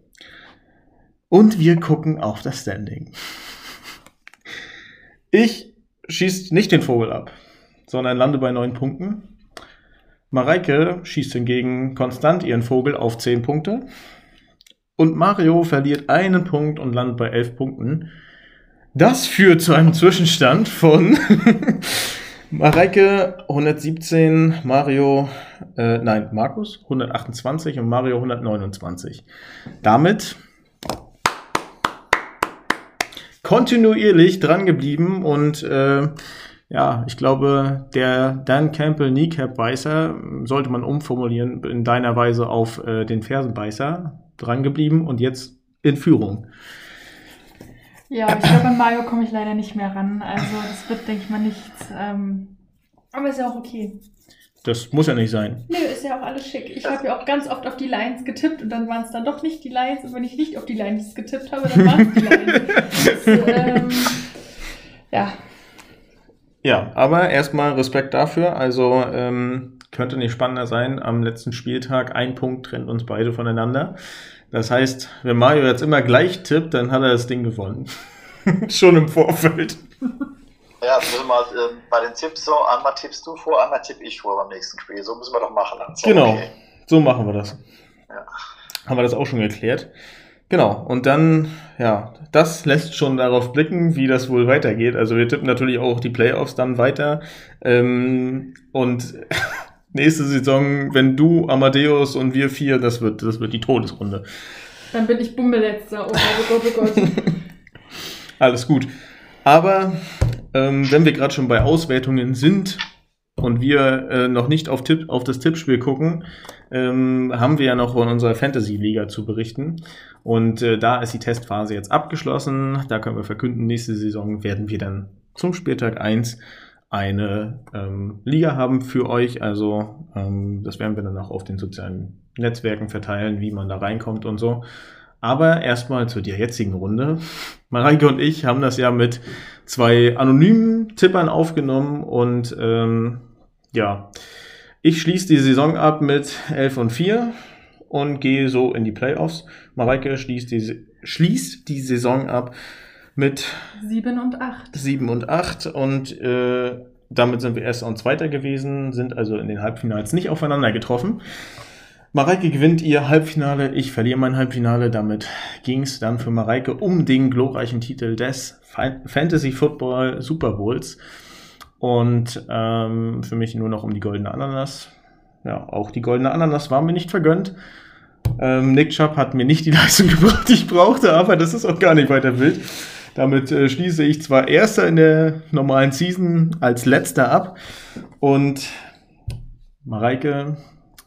Und wir gucken auf das Standing. Ich schieße nicht den Vogel ab, sondern lande bei 9 Punkten. Mareike schießt hingegen konstant ihren Vogel auf 10 Punkte. Und Mario verliert einen Punkt und landet bei 11 Punkten. Das führt zu einem Zwischenstand von Mareike 117, Mario, äh, nein, Markus 128 und Mario 129. Damit kontinuierlich dran geblieben und äh, ja, ich glaube, der Dan Campbell Kneecap-Beißer sollte man umformulieren in deiner Weise auf äh, den Fersenbeißer drangeblieben und jetzt in Führung. Ja, ich glaube, bei Mario komme ich leider nicht mehr ran. Also, das wird, denke ich mal, nichts. Ähm, aber ist ja auch okay. Das muss ja nicht sein. Nö, ist ja auch alles schick. Ich habe ja auch ganz oft auf die Lions getippt und dann waren es dann doch nicht die Lions. Und wenn ich nicht auf die Lions getippt habe, dann waren es die Lions. das, ähm, ja, ja, aber erstmal Respekt dafür. Also ähm, könnte nicht spannender sein. Am letzten Spieltag ein Punkt trennt uns beide voneinander. Das heißt, wenn Mario jetzt immer gleich tippt, dann hat er das Ding gewonnen. Schon im Vorfeld. Ja, das müssen wir äh, bei den Tipps so, einmal tippst du vor, einmal tipp ich vor beim nächsten Spiel. So müssen wir doch machen. Genau, okay. so machen wir das. Ja. Haben wir das auch schon geklärt. Genau, und dann, ja, das lässt schon darauf blicken, wie das wohl weitergeht. Also wir tippen natürlich auch die Playoffs dann weiter. Ähm, und nächste Saison, wenn du, Amadeus und wir vier, das wird, das wird die Todesrunde. Dann bin ich Bummeletzter. Oh Gott, oh Gott, oh Gott. Alles gut. Aber ähm, wenn wir gerade schon bei Auswertungen sind, und wir äh, noch nicht auf, Tipp, auf das Tippspiel gucken, ähm, haben wir ja noch von unserer Fantasy-Liga zu berichten. Und äh, da ist die Testphase jetzt abgeschlossen. Da können wir verkünden, nächste Saison werden wir dann zum Spieltag 1 eine ähm, Liga haben für euch. Also ähm, das werden wir dann auch auf den sozialen Netzwerken verteilen, wie man da reinkommt und so. Aber erstmal zu der jetzigen Runde. Mareike und ich haben das ja mit zwei anonymen Tippern aufgenommen und ähm, ja, ich schließe die Saison ab mit 11 und 4 und gehe so in die Playoffs. Mareike schließt die, schließt die Saison ab mit 7 und 8. 7 und 8 und äh, damit sind wir Erster und Zweiter gewesen, sind also in den Halbfinals nicht aufeinander getroffen. Mareike gewinnt ihr Halbfinale, ich verliere mein Halbfinale. Damit ging es dann für Mareike um den glorreichen Titel des Fantasy Football Super Bowls. Und ähm, für mich nur noch um die goldene Ananas. Ja, auch die goldene Ananas war mir nicht vergönnt. Ähm, Nick Chubb hat mir nicht die Leistung gebracht, die ich brauchte, aber das ist auch gar nicht weiter wild. Damit äh, schließe ich zwar Erster in der normalen Season als Letzter ab. Und Mareike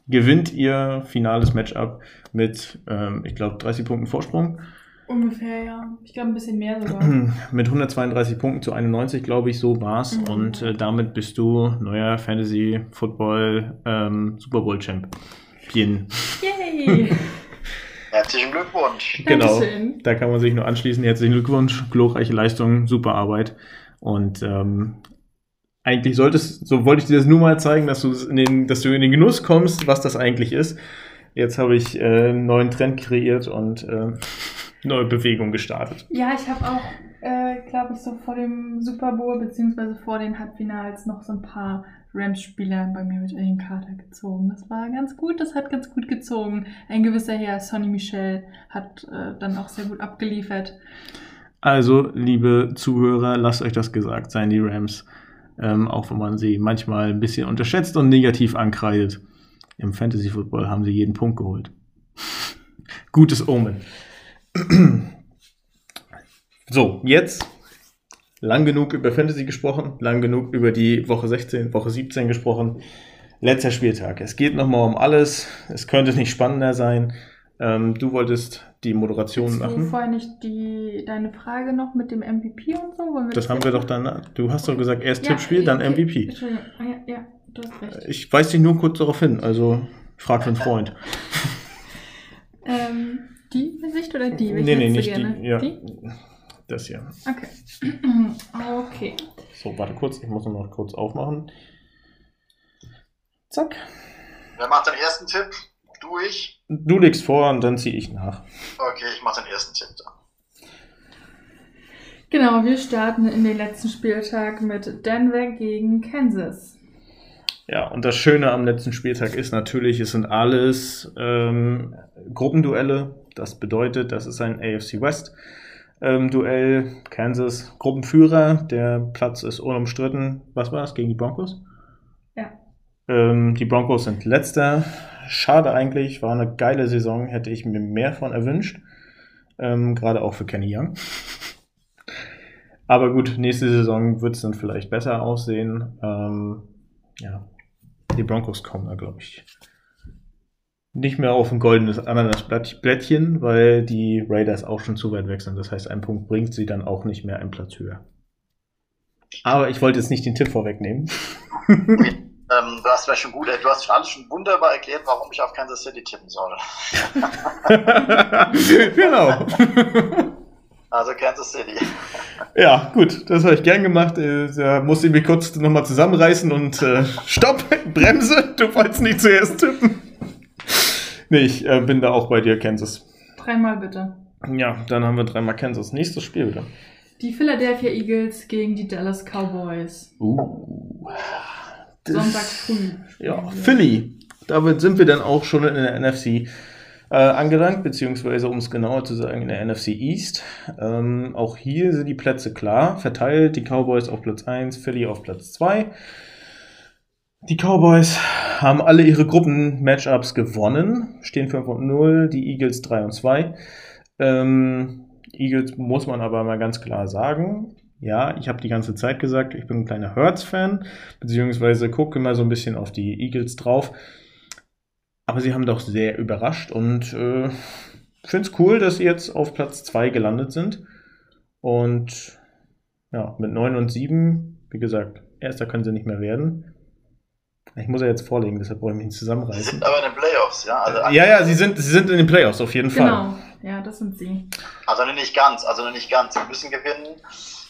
gewinnt ihr finales Matchup mit, ähm, ich glaube, 30 Punkten Vorsprung. Ungefähr, ja. Ich glaube, ein bisschen mehr sogar. mit 132 Punkten zu 91, glaube ich, so war's. Mhm. Und äh, damit bist du neuer Fantasy Football ähm, Super Bowl Champion. Yay! Herzlichen Glückwunsch. Genau, da kann man sich nur anschließen. Herzlichen Glückwunsch, glorreiche Leistung, super Arbeit. Und ähm, eigentlich solltest, so wollte ich dir das nur mal zeigen, dass du in den, dass du in den Genuss kommst, was das eigentlich ist. Jetzt habe ich äh, einen neuen Trend kreiert und äh, neue Bewegung gestartet. Ja, ich habe auch, äh, glaube ich, so vor dem Super Bowl beziehungsweise vor den Halbfinals noch so ein paar Rams-Spieler bei mir mit in den Kater gezogen. Das war ganz gut, das hat ganz gut gezogen. Ein gewisser Herr, Sonny Michel, hat äh, dann auch sehr gut abgeliefert. Also, liebe Zuhörer, lasst euch das gesagt sein, die Rams ähm, auch wenn man sie manchmal ein bisschen unterschätzt und negativ ankreidet. Im Fantasy Football haben sie jeden Punkt geholt. Gutes Omen. so, jetzt lang genug über Fantasy gesprochen, lang genug über die Woche 16, Woche 17 gesprochen. Letzter Spieltag. Es geht nochmal um alles. Es könnte nicht spannender sein. Ähm, du wolltest die Moderation Hast machen. Du vorher nicht die, deine Frage noch mit dem MVP und so? das, das haben wir doch dann. Du hast doch gesagt, erst ja, Tippspiel, dann okay. MVP. Entschuldigung. Ah, ja, ja, du hast recht. Ich weise dich nur kurz darauf hin, also frag für einen Freund. ähm, die Sicht oder die? Welche nee, nee, nicht gerne? die. Ja. Die? Das hier. Okay. okay. So, warte kurz, ich muss noch kurz aufmachen. Zack. Wer macht den ersten Tipp? Du, ich? Du legst vor und dann ziehe ich nach. Okay, ich mache den ersten Tipp da. Genau, wir starten in den letzten Spieltag mit Denver gegen Kansas. Ja, und das Schöne am letzten Spieltag ist natürlich, es sind alles ähm, Gruppenduelle. Das bedeutet, das ist ein AFC West ähm, Duell. Kansas Gruppenführer, der Platz ist unumstritten. Was war das gegen die Broncos? Ja. Ähm, die Broncos sind letzter schade eigentlich, war eine geile Saison, hätte ich mir mehr von erwünscht. Ähm, Gerade auch für Kenny Young. Aber gut, nächste Saison wird es dann vielleicht besser aussehen. Ähm, ja, die Broncos kommen da, glaube ich, nicht mehr auf ein goldenes Ananasblättchen, weil die Raiders auch schon zu weit weg sind. Das heißt, ein Punkt bringt sie dann auch nicht mehr einen Platz höher. Aber ich wollte jetzt nicht den Tipp vorwegnehmen. Ähm, du hast schon gut, du hast alles schon wunderbar erklärt, warum ich auf Kansas City tippen soll. genau. Also Kansas City. Ja, gut, das habe ich gern gemacht. Äh, da musste ich mich kurz nochmal zusammenreißen und äh, stopp, Bremse, du wolltest nicht zuerst tippen. Nee, ich äh, bin da auch bei dir, Kansas. Dreimal bitte. Ja, dann haben wir dreimal Kansas. Nächstes Spiel bitte. Die Philadelphia Eagles gegen die Dallas Cowboys. Uh. Sonntag früh. Ja, Philly. Damit sind wir dann auch schon in der NFC äh, angelangt, beziehungsweise um es genauer zu sagen, in der NFC East. Ähm, auch hier sind die Plätze klar verteilt. Die Cowboys auf Platz 1, Philly auf Platz 2. Die Cowboys haben alle ihre Gruppen-Matchups gewonnen, stehen 5 und 0, die Eagles 3 und 2. Ähm, Eagles muss man aber mal ganz klar sagen, ja, ich habe die ganze Zeit gesagt, ich bin ein kleiner Hurts-Fan, beziehungsweise gucke immer so ein bisschen auf die Eagles drauf. Aber sie haben doch sehr überrascht und äh, finde es cool, dass sie jetzt auf Platz 2 gelandet sind. Und ja, mit 9 und 7, wie gesagt, erster können sie nicht mehr werden. Ich muss ja jetzt vorlegen, deshalb brauche ich mich nicht zusammenreißen. Sie sind aber in den Playoffs, ja? Also ja, ja, sie sind, sie sind in den Playoffs auf jeden genau. Fall. Ja, das sind sie. Also nicht ganz, also nicht ganz. Sie müssen gewinnen,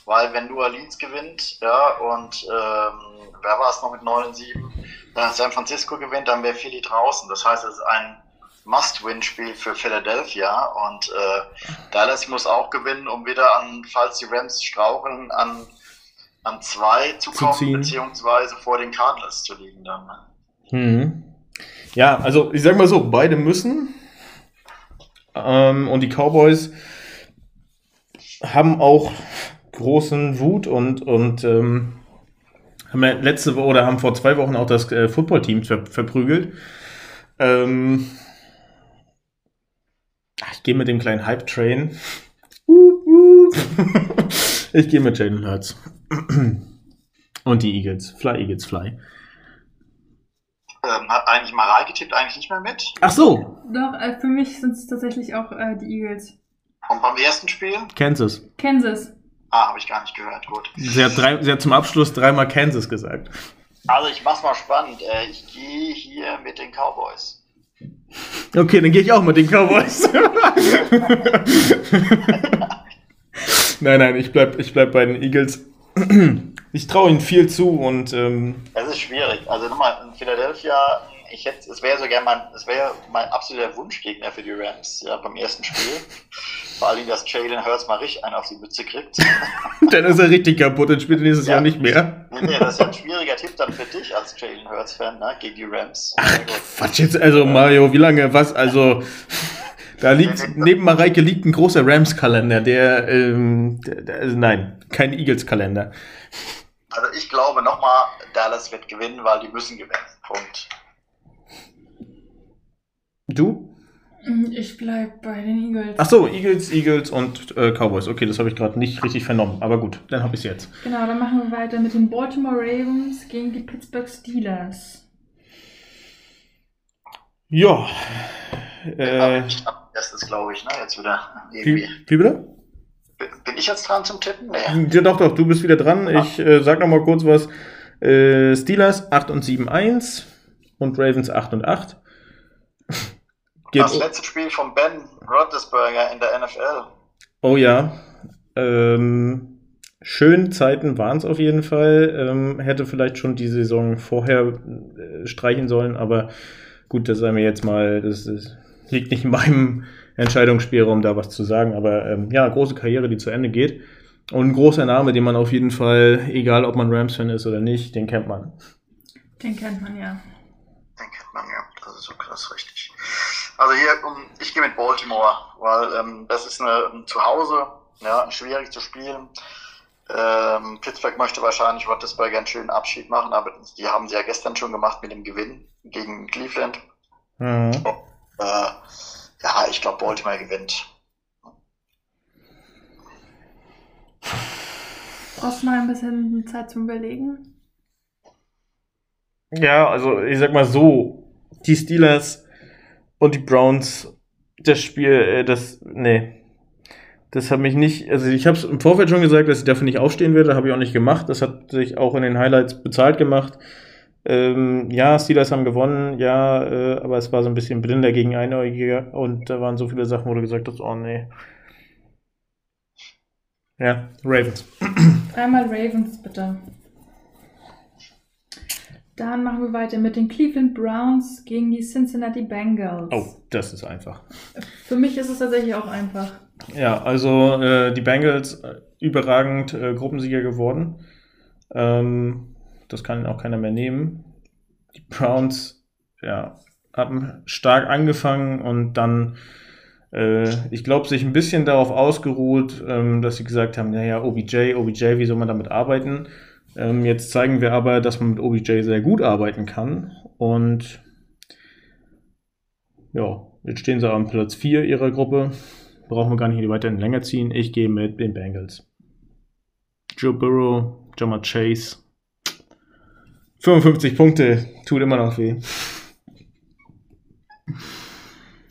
weil wenn New Orleans gewinnt, ja, und ähm, wer war es noch mit 9 und 7, dann San Francisco gewinnt, dann wäre Philly draußen. Das heißt, es ist ein Must-Win-Spiel für Philadelphia und äh, Dallas muss auch gewinnen, um wieder an, falls die Rams straucheln, an, an zwei zu Zu kommen, ziehen. beziehungsweise vor den Cardinals zu liegen dann. Mhm. Ja, also ich sag mal so, beide müssen. Ähm, und die Cowboys haben auch großen Wut und, und ähm, haben ja letzte Woche oder haben vor zwei Wochen auch das äh, Footballteam ver verprügelt. Ähm, ach, ich gehe mit dem kleinen Hype-Train. Ich gehe mit Jaden Hurts. Und die Eagles. Fly, Eagles, fly. Ähm, hat eigentlich Marai getippt, eigentlich nicht mehr mit. Ach so, Doch, äh, für mich sind es tatsächlich auch äh, die Eagles. Und beim ersten Spiel? Kansas. Kansas. Ah, habe ich gar nicht gehört, gut. Sie hat, drei, sie hat zum Abschluss dreimal Kansas gesagt. Also ich mach's mal spannend. Äh, ich gehe hier mit den Cowboys. Okay, dann gehe ich auch mit den Cowboys. nein, nein, ich bleib, ich bleib bei den Eagles. Ich traue ihnen viel zu und ähm, Es ist schwierig. Also nochmal, in Philadelphia, ich hätte, es wäre sogar mein, es wäre mein absoluter Wunschgegner für die Rams, ja, beim ersten Spiel. Vor allem, dass Jalen Hurts mal richtig einen auf die Mütze kriegt. dann ist er richtig kaputt und spielt nächstes Ja. Jahr nicht mehr. nee, nee, das ist ja ein schwieriger Tipp dann für dich als Jalen Hurts-Fan, ne, gegen die Rams. Gut. Quatsch jetzt, also Mario, wie lange, was, also da liegt, neben Mareike liegt ein großer Rams-Kalender, der, ähm, der, der, also nein, kein Eagles-Kalender. Also ich glaube nochmal, Dallas wird gewinnen, weil die müssen gewinnen. Punkt. Du? Mm, Ich bleib bei den Eagles. Ach so, Eagles, Eagles und äh, Cowboys. Okay, das habe ich gerade nicht richtig vernommen, aber gut, dann habe ich es jetzt. Genau, dann machen wir weiter mit den Baltimore Ravens gegen die Pittsburgh Steelers. Ja. Äh, Äh, erstes glaube ich, ne, jetzt wieder. wie, Irgendwie. wie bitte? Bin ich jetzt dran zum Tippen? Nee. Ja, doch, doch, du bist wieder dran. Ich äh, sag noch mal kurz was. Äh, Steelers 8 und 7 1 und Ravens 8 und 8. Geht, Das letzte Spiel von Ben Roethlisberger in der NFL. oh ja. Ähm, schön Zeiten waren es auf jeden Fall. Ähm, hätte vielleicht schon die Saison vorher äh, streichen sollen, aber gut, das sei mir jetzt mal, das, das liegt nicht in meinem Entscheidungsspielraum, da was zu sagen. Aber ähm, ja, große Karriere, die zu Ende geht. Und ein großer Name, den man auf jeden Fall, egal ob man Rams-Fan ist oder nicht, den kennt man. Den kennt man ja. Den kennt man ja. Das ist das ist richtig. Also hier, um, ich gehe mit Baltimore, weil ähm, das ist eine ein Zuhause, ja, schwierig zu spielen. Ähm, Pittsburgh möchte wahrscheinlich Roethlisberger einen schönen Abschied machen, aber die haben sie ja gestern schon gemacht mit dem Gewinn gegen Cleveland. Mhm. Äh, ja, ich glaube, Baltimore gewinnt. Brauchst du mal ein bisschen Zeit zum Überlegen? Ja, also ich sag mal so, die Steelers und die Browns, das Spiel, äh, das, nee, das hat mich nicht, also ich habe es im Vorfeld schon gesagt, dass ich dafür nicht aufstehen werde, habe ich auch nicht gemacht, das hat sich auch in den Highlights bezahlt gemacht. Ähm, ja, Steelers haben gewonnen, ja, äh, aber es war so ein bisschen blinder gegen Einäugiger und da waren so viele Sachen, wo du gesagt hast, oh nee. Ja, Ravens. Dreimal Ravens, bitte. Dann machen wir weiter mit den Cleveland Browns gegen die Cincinnati Bengals. Oh, das ist einfach. Für mich ist es tatsächlich auch einfach. Ja, also äh, die Bengals äh, überragend äh, Gruppensieger geworden. Ähm, das kann auch keiner mehr nehmen. Die Browns, ja, haben stark angefangen und dann, äh, ich glaube, sich ein bisschen darauf ausgeruht, ähm, dass sie gesagt haben, naja, OBJ, OBJ, wie soll man damit arbeiten? Ähm, jetzt zeigen wir aber, dass man mit OBJ sehr gut arbeiten kann und ja, jetzt stehen sie am Platz 4 ihrer Gruppe. Brauchen wir gar nicht weiterhin länger ziehen. Ich gehe mit den Bengals. Joe Burrow, Jamar Chase. 55 Punkte, tut immer noch weh.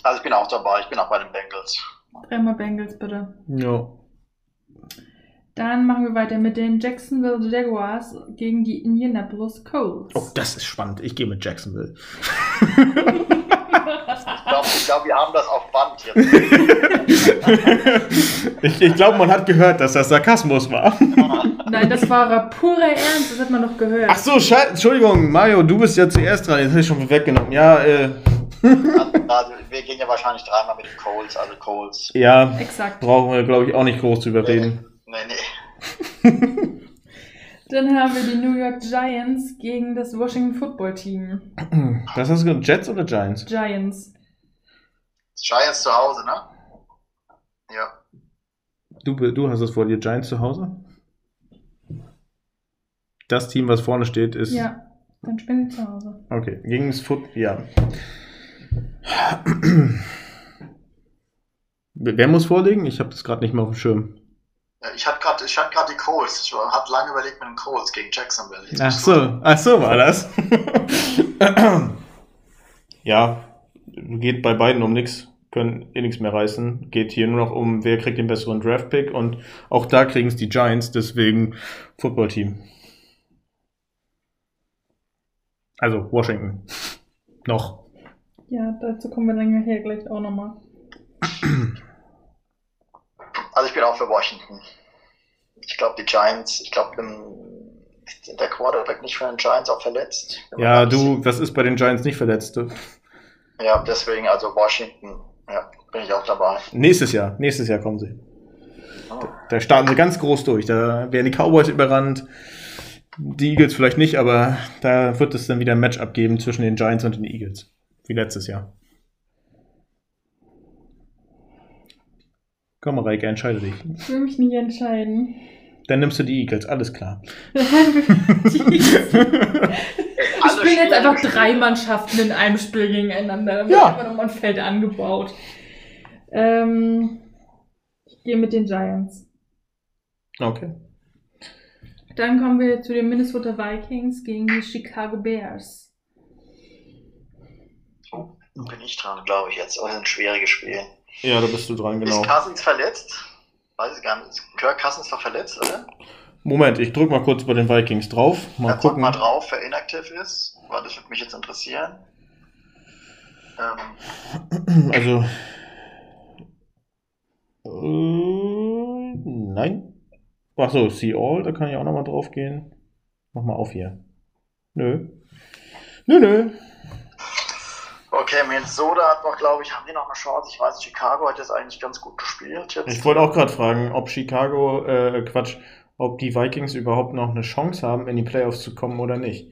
Also ich bin auch dabei, ich bin auch bei den Bengals. Dreimal Bengals, bitte. Ja. Dann machen wir weiter mit den Jacksonville Jaguars gegen die Indianapolis Colts. Oh, das ist spannend. Ich gehe mit Jacksonville. Ich glaube, ich glaub, wir haben das auf Band jetzt. ich ich glaube, man hat gehört, dass das Sarkasmus war. Nein, das war purer Ernst, das hat man doch gehört. Ach so, Schei Entschuldigung, Mario, du bist ja zuerst dran. Jetzt habe ich schon weggenommen. Ja, äh, Also, wir gehen ja wahrscheinlich dreimal mit den Coles, also Coles. ja, Exakt. brauchen wir, glaube ich, auch nicht groß zu überreden. Nee, nee. Dann haben wir die New York Giants gegen das Washington Football Team. Was hast du gesagt? Jets oder Giants? Giants. Giants zu Hause, ne? Ja. Du, du hast es vor dir, Giants zu Hause? Das Team, was vorne steht, ist. Ja, dann spielen sie zu Hause. Okay, gegen das Foot, ja. Wer muss vorlegen? Ich habe das gerade nicht mehr auf dem Schirm. Ja, Ich hatte gerade ich hatte die Coles. Ich hatte lange überlegt mit den Coles gegen Jacksonville. Jetzt Ach so, ach so war das. ja, geht bei beiden um nichts, können eh nichts mehr reißen. Geht hier nur noch um, wer kriegt den besseren Draft-Pick und auch da kriegen es die Giants, deswegen Football-Team. Also Washington. Noch. Ja, dazu kommen wir dann nachher gleich auch nochmal. Also ich bin auch für Washington. Ich glaube, die Giants, ich glaube, der Quarterback nicht von den Giants auch verletzt. Ja, du, das ist bei den Giants nicht verletzt. Du. Ja, deswegen, also Washington, ja, bin ich auch dabei. Nächstes Jahr, nächstes Jahr kommen sie. Da starten sie ganz groß durch. Da werden die Cowboys überrannt. Die Eagles vielleicht nicht, aber da wird es dann wieder ein Matchup geben zwischen den Giants und den Eagles. Wie letztes Jahr. Komm, Reike, entscheide dich. Ich will mich nicht entscheiden. Dann nimmst du die Eagles, alles klar. Wir spielen jetzt einfach drei Mannschaften in einem Spiel gegeneinander. Dann wird Ja. einfach nochmal ein Feld angebaut. Ähm, ich gehe mit den Giants. Okay. Dann kommen wir zu den Minnesota Vikings gegen die Chicago Bears. Bin ich dran, glaube ich jetzt. Oh, das sind schwierige Spiele. Ja, da bist du dran, genau. Ist Cousins verletzt? Weiß ich gar nicht. Ist Kirk Cousins war verletzt, oder? Moment, ich drück mal kurz bei den Vikings drauf. Mal guck gucken. mal drauf, wer inaktiv ist, weil das würde mich jetzt interessieren. Ähm, Also. Äh, nein. Achso, See All, da kann ich auch nochmal drauf gehen. Mach mal auf hier. Nö. Nö, nö. okay, Minnesota hat noch, glaube ich, haben die noch eine Chance. Ich weiß, Chicago hat jetzt eigentlich ganz gut gespielt. Jetzt. Ich wollte auch gerade fragen, ob Chicago, äh, Quatsch, ob die Vikings überhaupt noch eine Chance haben, in die Playoffs zu kommen oder nicht.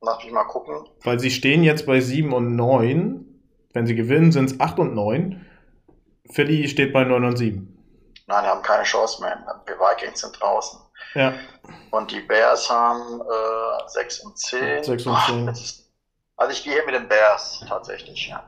Lass mich mal gucken. Weil sie stehen jetzt bei 7 und 9. Wenn sie gewinnen, sind es 8 und 9. Philly steht bei 9 und 7. Nein, haben keine Chance mehr. Die Vikings sind draußen. Ja. Und die Bears haben äh, 6 und 10. 6 und Ach, 10. jetzt ist- Also ich gehe hier mit den Bears tatsächlich, ja.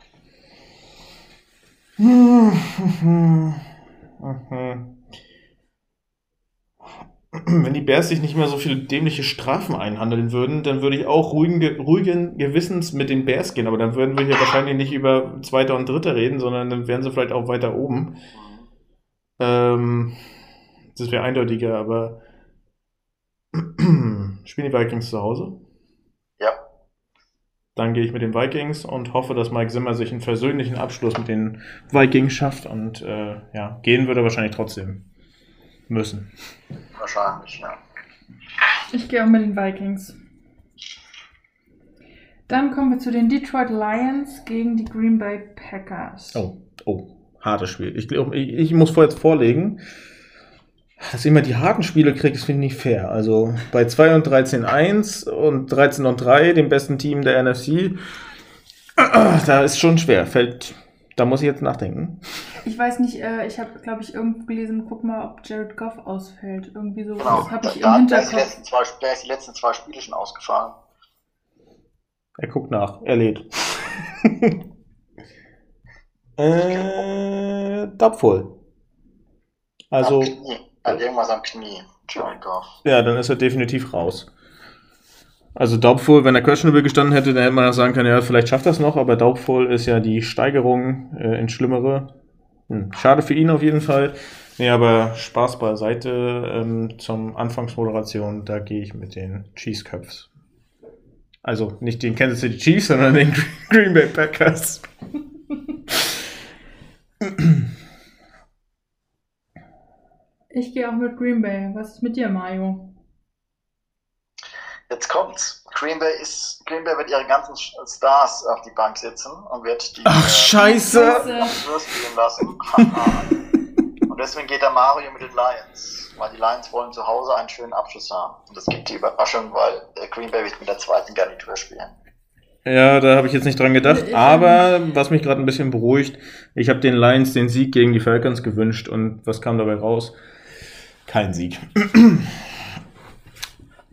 Wenn die Bears sich nicht mehr so viele dämliche Strafen einhandeln würden, dann würde ich auch ruhigen, Ge- ruhigen Gewissens mit den Bears gehen. Aber dann würden wir hier wahrscheinlich nicht über Zweiter und Dritter reden, sondern dann wären sie vielleicht auch weiter oben. Ähm, das wäre eindeutiger, aber spielen die Vikings zu Hause? Ja. Dann gehe ich mit den Vikings und hoffe, dass Mike Zimmer sich einen versöhnlichen Abschluss mit den Vikings schafft und äh, ja, gehen würde er wahrscheinlich trotzdem müssen. Wahrscheinlich, ja. Ich gehe auch mit den Vikings. Dann kommen wir zu den Detroit Lions gegen die Green Bay Packers. Oh, oh, hartes Spiel. Ich glaube, ich, ich muss vor jetzt vorlegen, dass ich immer die harten Spiele kriege, ist finde ich nicht fair. Also bei 2 und 13-1 und 13 und 3, dem besten Team der NFC, da ist schon schwer. Fällt, da muss ich jetzt nachdenken. Ich weiß nicht, äh, ich habe, glaube ich, irgendwo gelesen, guck mal, ob Jared Goff ausfällt. Irgendwie so, Genau. das habe ich da, im da, ist die Hinterkopf. letzten zwei, da ist die letzten zwei Spiele schon ausgefallen. Er guckt nach, er lädt. äh, doubtful. Also, Am Knie. Hat irgendwas am Knie. Jared Goff. ja, dann ist er definitiv raus. Also Doubtful, wenn er questionable gestanden hätte, dann hätte man ja sagen können, ja, vielleicht schafft das noch, aber Doubtful ist ja die Steigerung äh, ins Schlimmere. Hm, schade für ihn auf jeden Fall. Nee, aber Spaß beiseite ähm, zum Anfangsmoderation, da gehe ich mit den Cheeseköpfs. Also nicht den Kansas City Chiefs, sondern den Green Bay Packers. Ich gehe auch mit Green Bay. Was ist mit dir, Mario? Jetzt kommt's. Green Bay ist, Green Bay wird ihre ganzen Stars auf die Bank sitzen und wird die Ach, äh, scheiße! Scheiße. spielen lassen. und deswegen geht der Mario mit den Lions, weil die Lions wollen zu Hause einen schönen Abschluss haben. Und das gibt die Überraschung, weil der Green Bay wird mit der zweiten Garnitur spielen. Ja, da habe ich jetzt nicht dran gedacht. Aber was mich gerade ein bisschen beruhigt, ich habe den Lions den Sieg gegen die Falcons gewünscht und was kam dabei raus? Kein Sieg.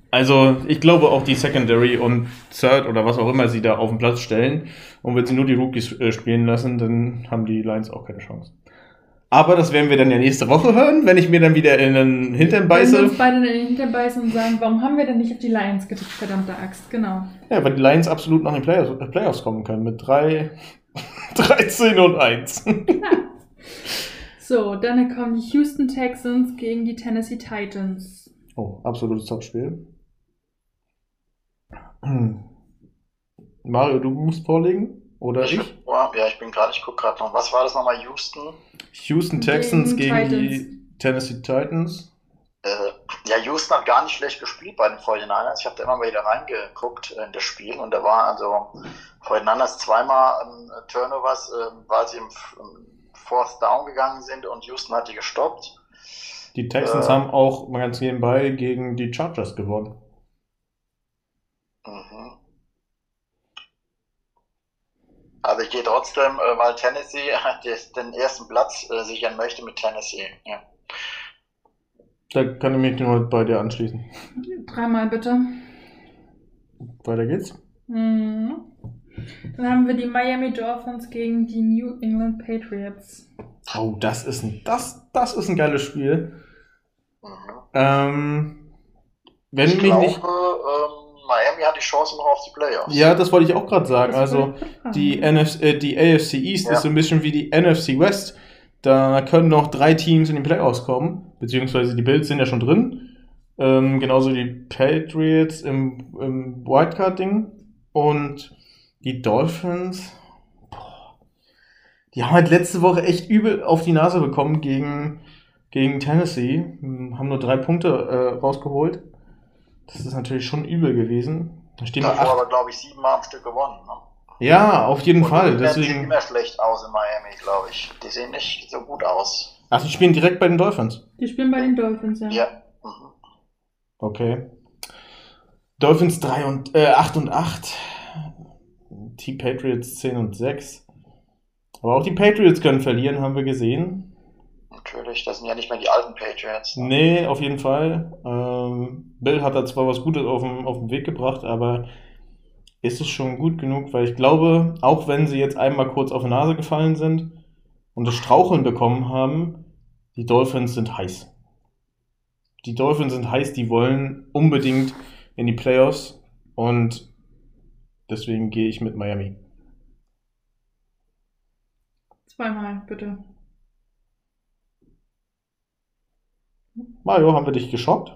Also ich glaube auch die Secondary und Third oder was auch immer sie da auf den Platz stellen und wenn sie nur die Rookies äh, spielen lassen, dann haben die Lions auch keine Chance. Aber das werden wir dann ja nächste Woche hören, wenn ich mir dann wieder in den Hintern Wenn wir beiße. uns beide in den Hintern beißen und sagen, warum haben wir denn nicht auf die Lions getippt, verdammte Axt, genau. Ja, weil die Lions absolut nach den Playoffs, Playoffs kommen können mit 3, 13 und 1. So, dann kommen die Houston Texans gegen die Tennessee Titans. Oh, absolutes Topspiel. Hm. Mario, du musst vorlegen? Oder ich? Ja, ja, ich bin gerade, ich gucke gerade noch. Was war das nochmal? Houston? Houston Texans Gegen gegen, die Tennessee Titans. Äh, ja, Houston hat gar nicht schlecht gespielt bei den 49ers. Ich habe da immer mal wieder reingeguckt äh, in das Spiel und da war also 49ers zweimal ähm, Turnovers, ähm, weil sie im, im Fourth Down gegangen sind und Houston hat die gestoppt. Die Texans Äh. haben auch mal ganz nebenbei gegen die Chargers gewonnen. Mhm. Also ich gehe trotzdem, äh, weil Tennessee den ersten Platz äh, sichern möchte mit Tennessee. Ja. Da kann ich mich nur bei dir anschließen. Dreimal bitte. Weiter geht's. Mhm. Dann haben wir die Miami Dolphins gegen die New England Patriots. Oh, das ist ein, das, das ist ein geiles Spiel. Mhm. Ähm, wenn Ich mich glaube, nicht. ähm, Miami hat die Chance noch auf die Playoffs. Ja, das wollte ich auch gerade sagen. Also, Die, fragen. NF äh, die AFC East Ja. ist so ein bisschen wie die NFC West. Da können noch drei Teams in die Playoffs kommen, beziehungsweise die Bills sind ja schon drin. Ähm, genauso die Patriots im, im Wildcard-Ding. Und die Dolphins, boah, die haben halt letzte Woche echt übel auf die Nase bekommen gegen, gegen Tennessee. Hm, Haben nur drei Punkte äh, rausgeholt. Das ist natürlich schon übel gewesen. Da stehen wir Davor acht. aber, glaube ich, siebenmal am Stück gewonnen. Ne? Ja, auf jeden Und Fall. die Deswegen. immer schlecht aus in Miami, glaube ich. Die sehen nicht so gut aus. Ach, die spielen direkt bei den Dolphins. Die spielen bei den Dolphins, ja. Ja. Mhm. Okay. Dolphins 3 und, äh, 8 und 8. Die Patriots 10 und 6. Aber auch die Patriots können verlieren, haben wir gesehen. Natürlich, das sind ja nicht mehr die alten Patriots. Ne? Nee, auf jeden Fall. Ähm, Bill hat da zwar was Gutes auf den, auf den Weg gebracht, aber ist es schon gut genug? Weil ich glaube, auch wenn sie jetzt einmal kurz auf die Nase gefallen sind und das Straucheln bekommen haben, die Dolphins sind heiß. Die Dolphins sind heiß, die wollen unbedingt in die Playoffs und deswegen gehe ich mit Miami. Zweimal, bitte. Mario, haben wir dich geschockt?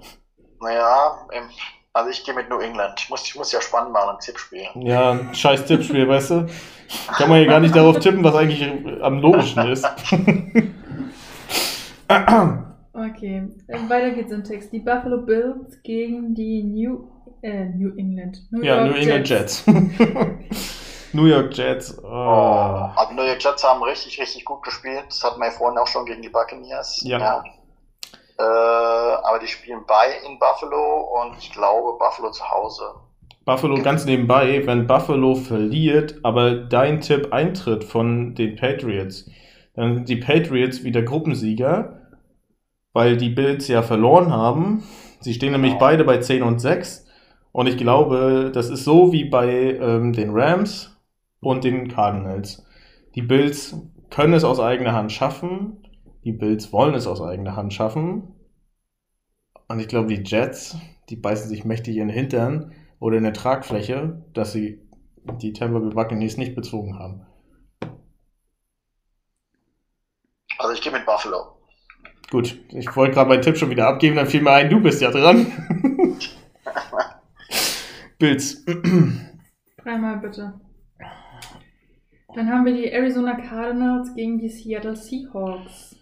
Naja, also ich gehe mit New England. Ich muss, ich muss ja spannend machen im Tippspiel. Ja, ein scheiß Tippspiel, weißt du? Kann man hier gar nicht darauf tippen, was eigentlich am logischen ist. Okay, äh, weiter geht's im Text. Die Buffalo Bills gegen die New, äh, New England. New ja, York New England Jets. New York Jets. Oh. Oh. Also New York Jets haben richtig, richtig gut gespielt. Das hatten wir ja vorhin auch schon gegen die Buccaneers. Ja. Äh, aber die spielen bei in Buffalo und ich glaube Buffalo zu Hause. Buffalo ganz nebenbei, wenn Buffalo verliert, aber dein Tipp eintritt von den Patriots, dann sind die Patriots wieder Gruppensieger, weil die Bills ja verloren haben. Sie stehen nämlich Genau. beide bei 10 und 6. Und ich glaube, das ist so wie bei ähm, den Rams und den Cardinals. Die Bills können es aus eigener Hand schaffen. Die Bills wollen es aus eigener Hand schaffen. Und ich glaube, die Jets, die beißen sich mächtig in den Hintern oder in der Tragfläche, dass sie die Tampa Bay Buccaneers nicht bezogen haben. Also ich gehe mit Buffalo. Gut, ich wollte gerade meinen Tipp schon wieder abgeben, dann fiel mir ein, du bist ja dran. Bills. Dreimal bitte. Dann haben wir die Arizona Cardinals gegen die Seattle Seahawks.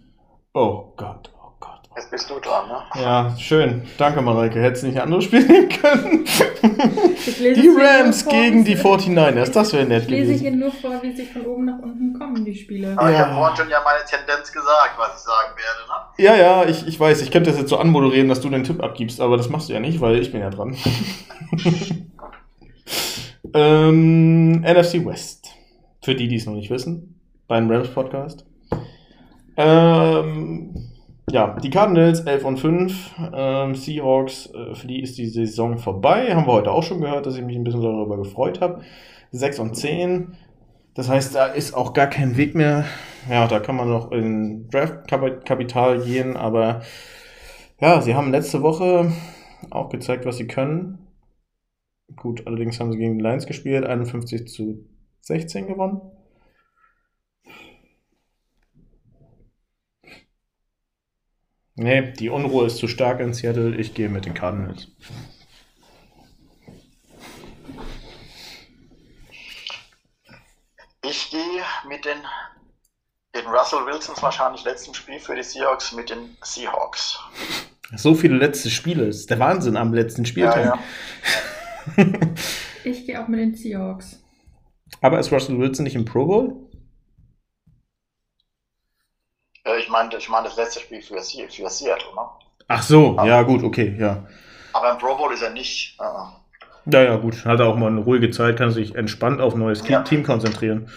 Oh Gott, oh Gott. Jetzt bist du dran, ne? Ja, schön. Danke, Mareike. Hättest du nicht ein anderes Spiel nehmen können? Ich Die Rams vor, gegen die wie- 49ers. Das wäre nett Ich lese hier gewesen. nur vor, wie sie von oben nach unten kommen, die Spiele. Aber ich Ja. habe vorhin schon ja meine Tendenz gesagt, was ich sagen werde, ne? Ja, ja, ich, ich weiß. Ich könnte das jetzt so anmoderieren, dass du den Tipp abgibst, aber das machst du ja nicht, weil ich bin ja dran. ähm, NFC West. Für die, die es noch nicht wissen. Beim Rams Podcast. Ähm, ja, die Cardinals 11 und 5. Ähm, Seahawks, äh, für die ist die Saison vorbei. Haben wir heute auch schon gehört, dass ich mich ein bisschen darüber gefreut habe. 6 und 10. Das heißt, da ist auch gar kein Weg mehr. Ja, da kann man noch in Draft-Kapital gehen, aber ja, sie haben letzte Woche auch gezeigt, was sie können. Gut, allerdings haben sie gegen die Lions gespielt, 51 zu 16 gewonnen. Nee, die Unruhe ist zu stark in Seattle. Ich gehe mit den Cardinals. Ich gehe mit den, den Russell Wilsons wahrscheinlich letzten Spiel für die Seahawks mit den Seahawks. So viele letzte Spiele. Das ist der Wahnsinn am letzten Spieltag. Ich gehe auch mit den Seahawks. Aber ist Russell Wilson nicht im Pro Bowl? Äh, Ich meine ich mein das letzte Spiel für, Se- für Seattle, ne? Ach so, ja gut, okay, ja. Aber im Pro Bowl ist er nicht. Äh, Ja, ja, gut. Hat er auch mal eine ruhige Zeit, kann sich entspannt auf ein neues Ja. Team konzentrieren.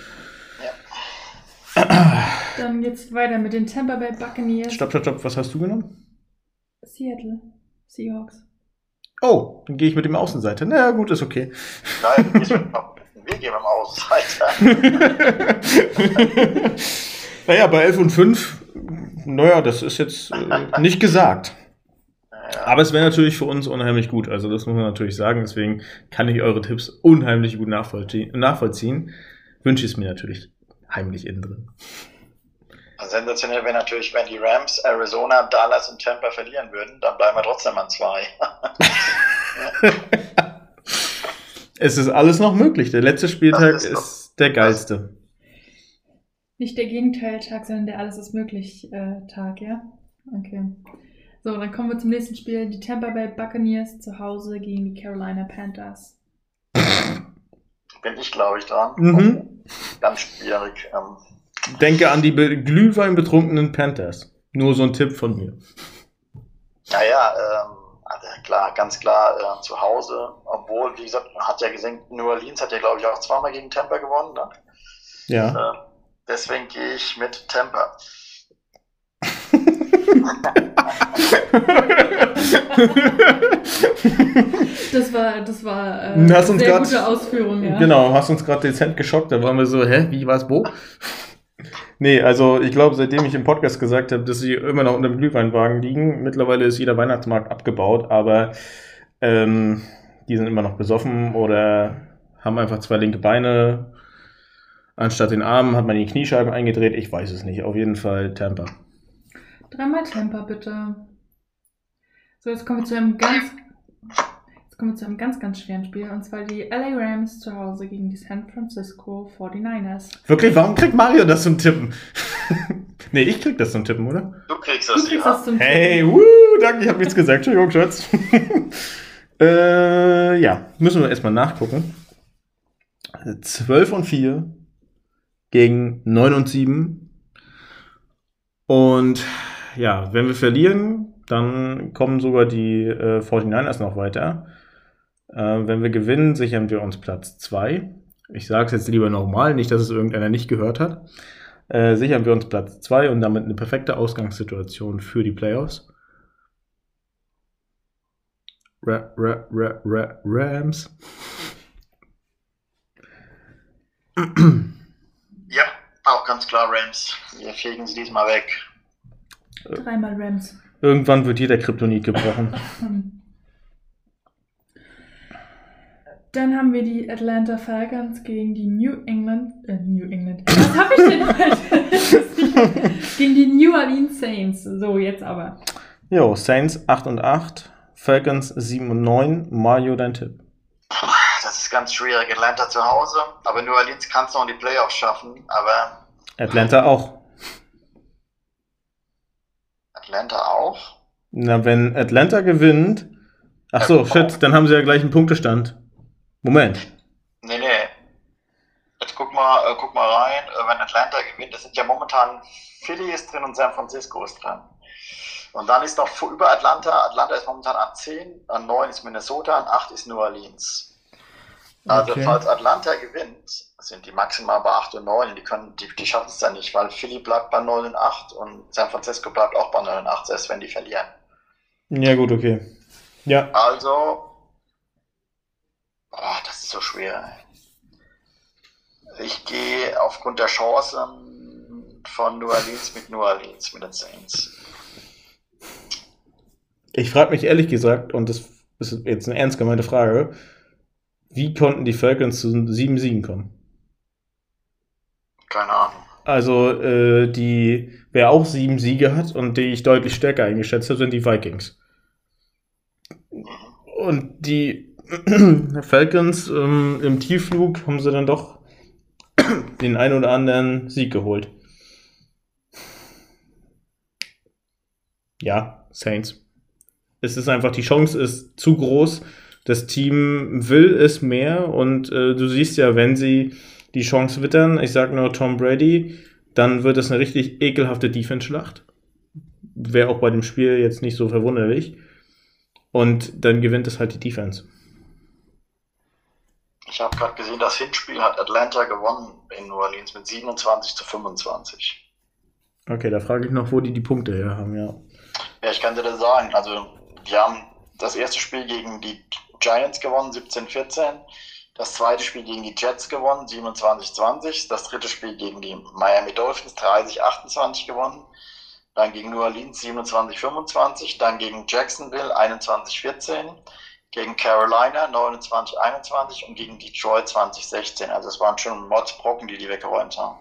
Dann geht's weiter mit den Tampa Bay Buccaneers. Stopp, stopp, stopp. Was hast du genommen? Seattle Seahawks. Oh, dann gehe ich mit dem Außenseiter. Na ja, gut, ist okay. nein, wir gehen wir gehen am Außenseiter. naja, bei 11 und 5, naja, das ist jetzt äh, nicht gesagt. Aber es wäre natürlich für uns unheimlich gut. Also das muss man natürlich sagen. Deswegen kann ich eure Tipps unheimlich gut nachvollziehen. nachvollziehen. Wünsche es mir natürlich heimlich innen drin. Sensationell wäre natürlich, wenn die Rams, Arizona, Dallas und Tampa verlieren würden, dann bleiben wir trotzdem an zwei. Es ist alles noch möglich. Der letzte Spieltag ist, ist der geilste. Nicht der Gegenteiltag, sondern der Alles ist möglich äh, Tag, ja? Okay. So, dann kommen wir zum nächsten Spiel. Die Tampa Bay Buccaneers zu Hause gegen die Carolina Panthers. Bin ich, glaube ich, dran. Mhm. Ganz schwierig. Ähm, Denke an die be- Glühwein betrunkenen Panthers. Nur so ein Tipp von mir. naja, ähm, also klar, ganz klar äh, zu Hause. Obwohl, wie gesagt, man hat ja gesehen, New Orleans hat ja, glaube ich, auch zweimal gegen Tampa gewonnen. Ne? Ja. Äh, deswegen gehe ich mit Tampa. Das war, das war äh, uns sehr grad- gute Ausführung, ja. Genau, hast uns gerade dezent geschockt. Da waren wir so, hä, wie war's wo? Nee, also ich glaube, seitdem ich im Podcast gesagt habe, dass sie immer noch unter dem Glühweinwagen liegen, mittlerweile ist jeder Weihnachtsmarkt abgebaut, aber ähm, die sind immer noch besoffen oder haben einfach zwei linke Beine. Anstatt den Armen hat man die Kniescheiben eingedreht. Ich weiß es nicht. Auf jeden Fall Tampa. Dreimal Temper, bitte. So, jetzt kommen wir zu einem ganz. Jetzt kommen wir zu einem ganz, ganz schweren Spiel. Und zwar die LA Rams zu Hause gegen die San Francisco 49ers. Wirklich, warum kriegt Mario das zum Tippen? nee, ich krieg das zum Tippen, oder? Du kriegst Du das, kriegst ja. das zum Hey, wuh, danke, ich habe nichts gesagt. Entschuldigung, Schatz. äh, ja, müssen wir erstmal nachgucken. 12 und 4 gegen 9 und 7. Und ja, wenn wir verlieren, dann kommen sogar die äh, 49ers noch weiter. Äh, wenn wir gewinnen, sichern wir uns Platz 2. Ich sage es jetzt lieber nochmal, nicht, dass es irgendeiner nicht gehört hat. Äh, sichern wir uns Platz 2 und damit eine perfekte Ausgangssituation für die Playoffs. Ra Ra Ra Ra Rams. Auch ganz klar Rams. Wir fegen sie diesmal weg. Dreimal Rams. Irgendwann wird jeder Kryptonit gebrochen. Dann haben wir die Atlanta Falcons gegen die New England. Äh, New England. Was habe ich denn heute? gegen die New Orleans Saints. So, jetzt aber. Jo, Saints 8 und 8, Falcons 7 und 9. Mario, dein Tipp. ist ganz schwierig. Atlanta zu Hause, aber New Orleans kann es noch in die Playoffs schaffen, aber Atlanta auch. Atlanta auch. Na, wenn Atlanta gewinnt. Ach so, shit, dann haben sie ja gleich einen Punktestand. Moment. Nee, nee. Jetzt guck mal, äh, guck mal rein, äh, wenn Atlanta gewinnt, das sind ja momentan Philly ist drin und San Francisco ist drin. Und dann ist noch über Atlanta, Atlanta ist momentan an 10, an 9 ist Minnesota, an 8 ist New Orleans. Also Okay. falls Atlanta gewinnt, sind die maximal bei 8 und 9, die können, die, die schaffen es dann nicht, weil Philly bleibt bei 9 und 8 und San Francisco bleibt auch bei 9 und 8, selbst wenn die verlieren. Ja, gut, okay. Ja, Also, ah, das ist so schwer. Ich gehe aufgrund der Chancen von New Orleans mit New Orleans, mit den Saints. ich frage mich ehrlich gesagt, und das ist jetzt eine ernst gemeinte Frage, wie konnten die Falcons zu sieben Siegen kommen? Keine Ahnung. Also, äh, die, wer auch sieben Siege hat und die ich deutlich stärker eingeschätzt habe, sind die Vikings. Und die Falcons ähm, im Tiefflug haben sie dann doch den ein oder anderen Sieg geholt. Ja, Saints. Es ist einfach, die Chance ist zu groß. Das Team will es mehr und äh, du siehst ja, wenn sie die Chance wittern, ich sag nur Tom Brady, dann wird es eine richtig ekelhafte Defense-Schlacht. Wäre auch bei dem Spiel jetzt nicht so verwunderlich. Und dann gewinnt es halt die Defense. Ich habe gerade gesehen, das Hinspiel hat Atlanta gewonnen in New Orleans mit 27 zu 25. Okay, da frage ich noch, wo die die Punkte her haben, ja. Ja, ich kann dir das sagen. Also, die haben das erste Spiel gegen die Giants gewonnen, 17-14. Das zweite Spiel gegen die Jets gewonnen, 27-20. Das dritte Spiel gegen die Miami Dolphins, 30-28 gewonnen. Dann gegen New Orleans 27-25. Dann gegen Jacksonville 21-14. Gegen Carolina 29-21 und gegen Detroit 2016. Also es waren schon Mordsbrocken, die die weggeräumt haben.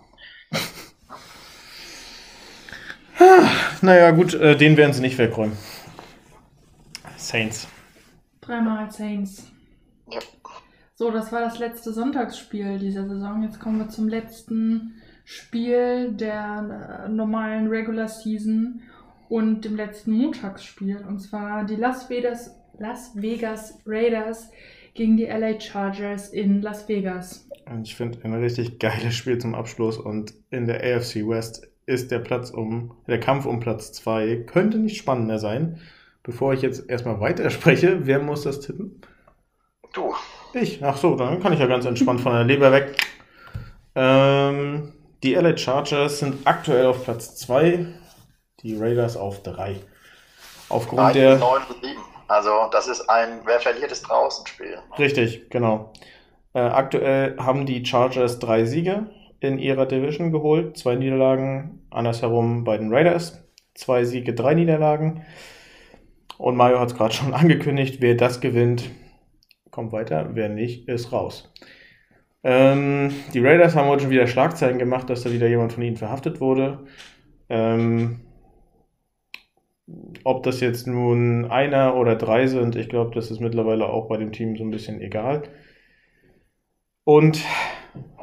Naja, gut, äh, den werden sie nicht wegräumen. Saints. Dreimal Saints. Ja. So, das war das letzte Sonntagsspiel dieser Saison. Jetzt kommen wir zum letzten Spiel der äh, normalen Regular Season und dem letzten Montagsspiel. Und zwar die Las Vegas, Las Vegas Raiders gegen die LA Chargers in Las Vegas. Und ich finde ein richtig geiles Spiel zum Abschluss und in der AFC West ist der Platz um, der Kampf um Platz 2 könnte nicht spannender sein. Bevor ich jetzt erstmal weiterspreche, wer muss das tippen? Du, Ich. Ach so, dann kann ich ja ganz entspannt von der Leber weg. Ähm, die LA Chargers sind aktuell auf Platz 2, die Raiders auf 3. Aufgrund Nein, der. 9 und 7. Also das ist ein Wer verliert ist draußen Spiel. Richtig, genau. Äh, aktuell haben die Chargers drei Siege in ihrer Division geholt, zwei Niederlagen, andersherum bei den Raiders, zwei Siege, drei Niederlagen. Und Mario hat es gerade schon angekündigt, wer das gewinnt, kommt weiter, wer nicht, ist raus. Ähm, die Raiders haben heute schon wieder Schlagzeilen gemacht, dass da wieder jemand von ihnen verhaftet wurde. Ähm, ob das jetzt nun einer oder drei sind, ich glaube, das ist mittlerweile auch bei dem Team so ein bisschen egal. Und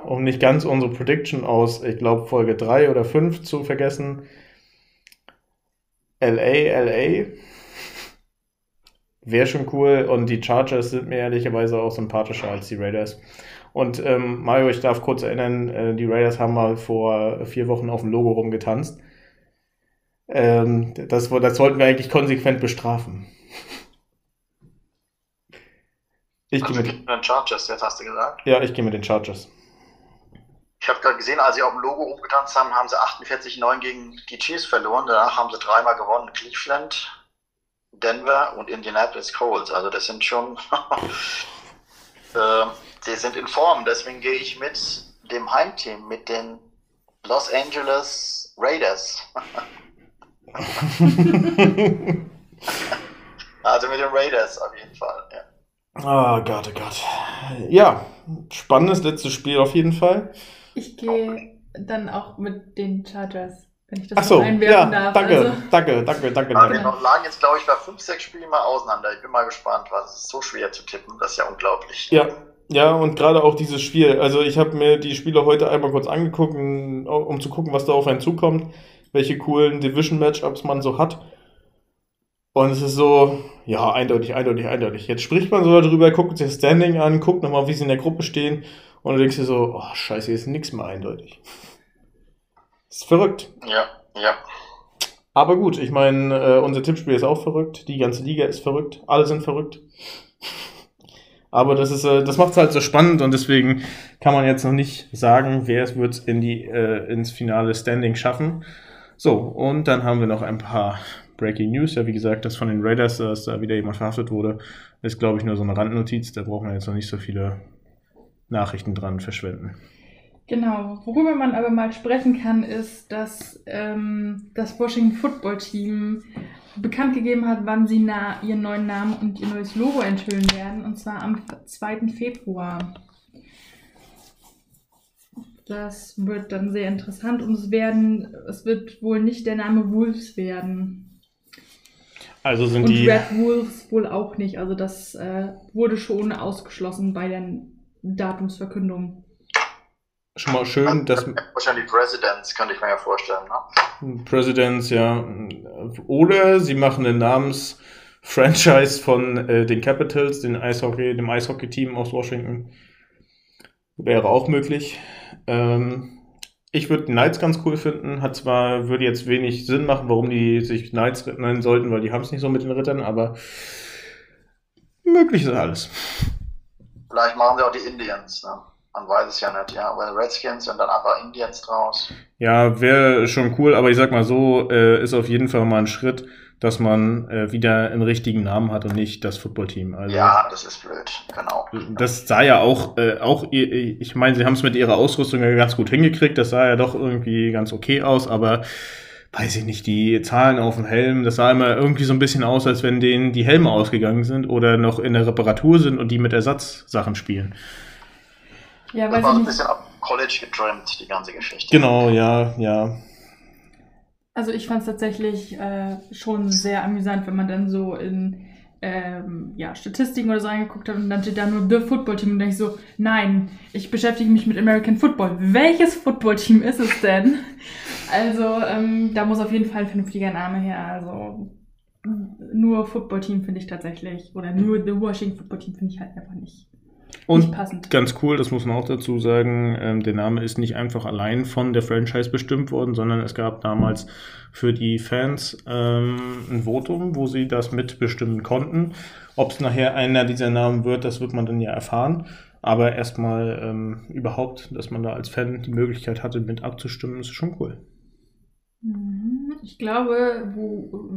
um nicht ganz unsere Prediction aus, ich glaube, Folge 3 oder 5 zu vergessen, LA, LA wäre schon cool und die Chargers sind mir ehrlicherweise auch sympathischer als die Raiders. Und ähm, Mario, ich darf kurz erinnern, äh, die Raiders haben mal vor vier Wochen auf dem Logo rumgetanzt. Ähm, das, das sollten wir eigentlich konsequent bestrafen. Ich gehe Also mit, gegen den Chargers, jetzt hast du gesagt. ja, ich gehe mit den Chargers. Ich habe gerade gesehen, als sie auf dem Logo rumgetanzt haben, haben sie 48-9 gegen die Chiefs verloren. Danach haben sie dreimal gewonnen. Cleveland, Denver und Indianapolis Colts. Also das sind schon, äh, sie sind in Form. Deswegen gehe ich mit dem Heimteam, mit den Los Angeles Raiders. Also mit den Raiders auf jeden Fall. Ja. Oh Gott, oh Gott. Ja, spannendes letztes Spiel auf jeden Fall. Ich gehe dann auch mit den Chargers, wenn ich das Ach so, einwerfen ja, darf. danke, Also, danke, danke, danke, Aber wir danke. noch lagen jetzt, glaube ich, bei 5, 6 Spielen mal auseinander. Ich bin mal gespannt, was es ist so schwer zu tippen. Das ist ja unglaublich. Ja, ja, und gerade auch dieses Spiel. Also ich habe mir die Spiele heute einmal kurz angeguckt, um, um zu gucken, was da auf einen zukommt, welche coolen Division-Matchups man so hat. Und es ist so, ja, eindeutig, eindeutig, eindeutig. Jetzt spricht man so darüber, guckt sich das Standing an, guckt nochmal, wie sie in der Gruppe stehen. Und du denkst dir so, oh, scheiße, hier ist nichts mehr eindeutig. Ist verrückt. Ja, ja. Aber gut, ich meine, äh, unser Tippspiel ist auch verrückt. Die ganze Liga ist verrückt. Alle sind verrückt. Aber das ist, äh, das macht es halt so spannend und deswegen kann man jetzt noch nicht sagen, wer es wird in die, äh, ins finale Standing schaffen. So, und dann haben wir noch ein paar Breaking News. Ja, wie gesagt, das von den Raiders, dass da wieder jemand verhaftet wurde, ist, glaube ich, nur so eine Randnotiz. Da braucht man jetzt noch nicht so viele Nachrichten dran verschwenden. Genau, worüber man aber mal sprechen kann, ist, dass ähm, das Washington Football Team bekannt gegeben hat, wann sie ihren neuen Namen und ihr neues Logo enthüllen werden, und zwar am 2. Februar. Das wird dann sehr interessant und es werden, es wird wohl nicht der Name Wolves werden. Also sind und die. Red Wolves wohl auch nicht. Also das äh, wurde schon ausgeschlossen bei der Datumsverkündung. Schon mal schön, dass Wahrscheinlich Presidents, könnte ich mir ja vorstellen, ne? Presidents, ja. Oder sie machen den Namens-Franchise von äh, den Capitals, den Eishockey, dem Eishockey-Team aus Washington. Wäre auch möglich. Ähm, ich würde die Knights ganz cool finden. Hat zwar, würde jetzt wenig Sinn machen, warum die sich Knights nennen sollten, weil die haben es nicht so mit den Rittern, aber möglich ist alles. Vielleicht machen sie auch die Indians, ne? Man weiß es ja nicht, ja. Aber Redskins und dann einfach Indians draus. Ja, wäre schon cool, aber ich sag mal so, äh, ist auf jeden Fall mal ein Schritt, dass man äh, wieder einen richtigen Namen hat und nicht das Footballteam. Also, Ja, das ist blöd, genau. Das sah ja auch, äh, auch i- ich meine, sie haben es mit ihrer Ausrüstung ja ganz gut hingekriegt, das sah ja doch irgendwie ganz okay aus, aber weiß ich nicht, die Zahlen auf dem Helm, das sah immer irgendwie so ein bisschen aus, als wenn denen die Helme ausgegangen sind oder noch in der Reparatur sind und die mit Ersatzsachen spielen. Ja, Das war ich so ein nicht. bisschen ab College getrimmt, die ganze Geschichte. Genau, ja, ja. Also ich fand es tatsächlich äh, schon sehr amüsant, wenn man dann so in ähm, ja, Statistiken oder so angeguckt hat und dann steht da nur The Football Team und dann denke ich so, nein, ich beschäftige mich mit American Football. Welches Football Team ist es denn? Also ähm, da muss auf jeden Fall ein vernünftiger Name her. Also nur Football Team finde ich tatsächlich oder nur The Washington Football Team finde ich halt einfach nicht Und passend. ganz cool, das muss man auch dazu sagen, ähm, der Name ist nicht einfach allein von der Franchise bestimmt worden, sondern es gab damals für die Fans ähm, ein Votum, wo sie das mitbestimmen konnten. Ob es nachher einer dieser Namen wird, das wird man dann ja erfahren. Aber erstmal ähm, überhaupt, dass man da als Fan die Möglichkeit hatte, mit abzustimmen, ist schon cool. Mhm. Ich glaube, wo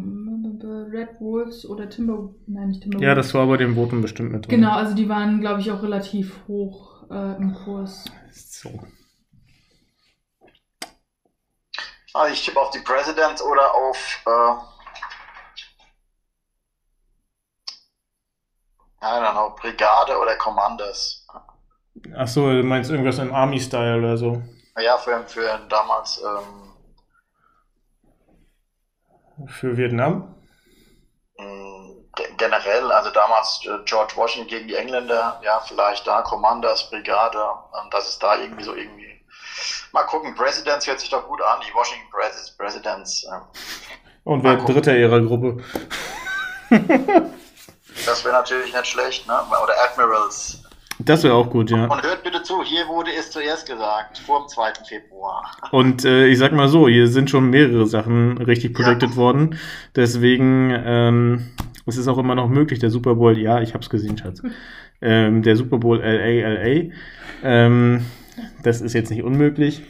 ähm, Red Wolves oder Timber, nein, nicht Timber Ja, das war bei dem Votum bestimmt mit drin. Genau, also die waren, glaube ich, auch relativ hoch äh, im Kurs. So. Also ich tippe auf die Presidents oder auf äh, I don't know, Brigade oder Commanders. Ach so, du meinst irgendwas im Army-Style oder so? Ja, für, für damals ähm, Für Vietnam? Ge- generell, also damals äh, George Washington gegen die Engländer, ja, vielleicht da Commanders, Brigade, ähm, das ist da irgendwie so irgendwie. Mal gucken, Presidents hört sich doch gut an, die Washington Pres Presidents. Äh, Und wer. Dritter ihrer Gruppe? das wäre natürlich nicht schlecht, ne? Oder Admirals. Das wäre auch gut, ja. Und hört bitte zu, hier wurde es zuerst gesagt, vor dem 2. Februar. Und äh, ich sag mal so, hier sind schon mehrere Sachen richtig predicted worden. Deswegen ähm, es ist auch immer noch möglich, der Super Bowl, ja, ich hab's gesehen, Schatz. Ähm, der Super Bowl LA, LA. Ähm, das ist jetzt nicht unmöglich.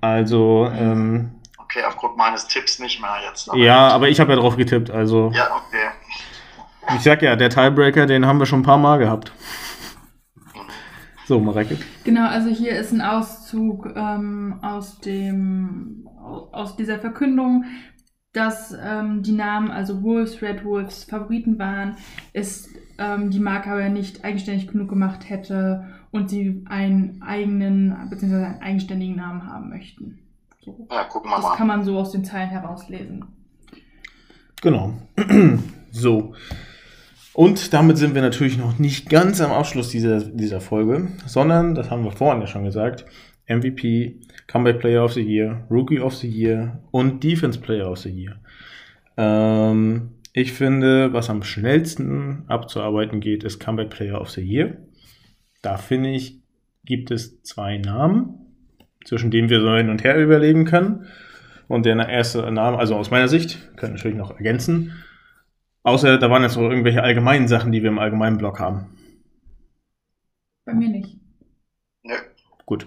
Also, ähm, Okay, aufgrund meines Tipps nicht mehr jetzt. aber- ja, aber ich habe ja drauf getippt. Also, Ja, okay. ich sag ja, der Tiebreaker, den haben wir schon ein paar Mal gehabt. So, Mareke. Genau, also hier ist ein Auszug ähm, aus dem aus dieser Verkündung, dass ähm, die Namen, also Wolves, Red Wolves, Favoriten waren, ist ähm, die Marke aber nicht eigenständig genug gemacht hätte und sie einen eigenen bzw. einen eigenständigen Namen haben möchten. So. Ja, gucken wir Das mal. kann man so aus den Zeilen herauslesen. Genau. so. Und damit sind wir natürlich noch nicht ganz am Abschluss dieser, dieser Folge, sondern, das haben wir vorhin ja schon gesagt, MVP, Comeback Player of the Year, Rookie of the Year und Defense Player of the Year. Ähm, ich finde, was am schnellsten abzuarbeiten geht, ist Comeback Player of the Year. Da finde ich, gibt es zwei Namen, zwischen denen wir so hin und her überlegen können. Und der erste Name, also aus meiner Sicht, können natürlich noch ergänzen. Außer da waren jetzt noch irgendwelche allgemeinen Sachen, die wir im allgemeinen Blog haben. Bei mir nicht. Nö. Gut.